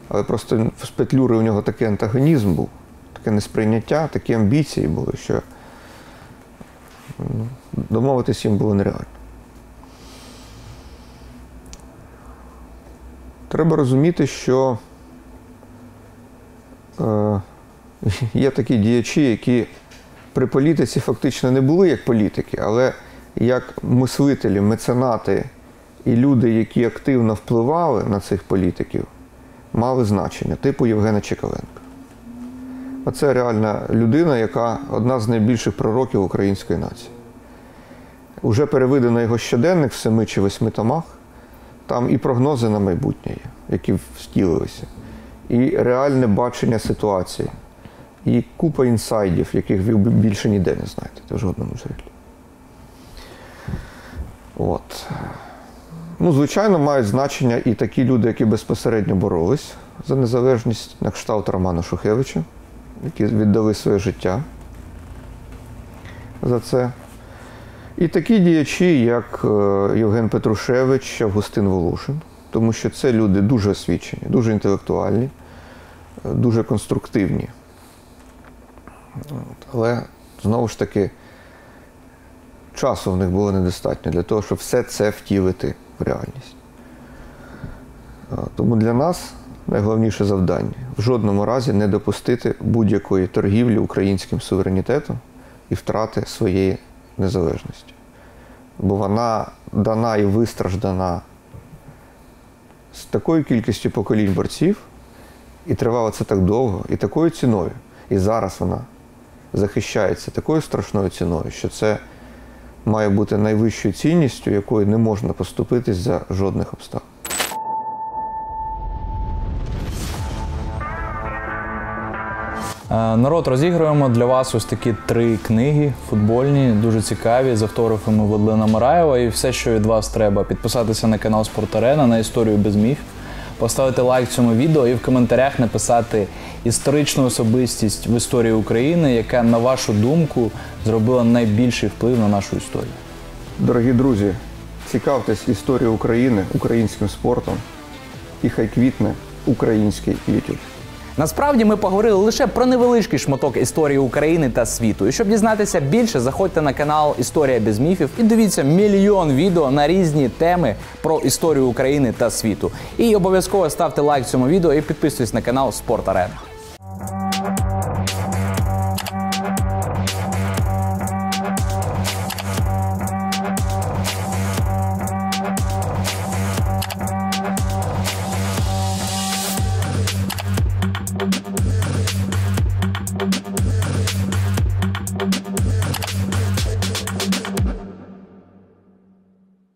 Але просто з Петлюри у нього такий антагонізм був, таке несприйняття, такі амбіції були, що ну, домовитись їм було нереально. Треба розуміти, що е, [laughs] є такі діячі, які при політиці фактично не були як політики, але як мислителі, меценати і люди, які активно впливали на цих політиків, мали значення, типу Євгена Чекаленка. Оце реальна людина, яка одна з найбільших пророків української нації. Уже перевидано його щоденник в семи чи восьми томах. Там і прогнози на майбутнє які втілилися, і реальне бачення ситуації, і купа інсайдів, яких ви більше ніде не знаєте в жодному джерелі. От. Ну, звичайно, мають значення і такі люди, які безпосередньо боролись за незалежність, на кшталт Романа Шухевича, які віддали своє життя за це. І такі діячі, як е, Євген Петрушевич, Августин Волошин, тому що це люди дуже освічені, дуже інтелектуальні, е, дуже конструктивні. Але знову ж таки, часу в них було недостатньо для того, щоб все це втілити в реальність. Е, Тому для нас найголовніше завдання в жодному разі не допустити будь-якої торгівлі українським суверенітетом і втрати своєї незалежності. Бо вона дана і вистраждана з такою кількістю поколінь борців, і тривало це так довго, і такою ціною. І зараз вона захищається такою страшною ціною, що це має бути найвищою цінністю, якою не можна поступитись за жодних обставин. Народ, розігруємо для вас ось такі три книги футбольні, дуже цікаві, з автографами Владлена Мараєва. І все, що від вас треба, підписатися на канал Спорт-Арена на історію без міфів, поставити лайк цьому відео і в коментарях написати історичну особистість в історії України, яка, на вашу думку, зробила найбільший вплив на нашу історію. Дорогі друзі, цікавтесь історією України, українським спортом, і хай квітне український YouTube. Насправді ми поговорили лише про невеличкий шматок історії України та світу. І щоб дізнатися більше, заходьте на канал Історія без міфів і дивіться мільйон відео на різні теми про історію України та світу. І обов'язково ставте лайк цьому відео і підписуйтесь на канал Спорт Арена.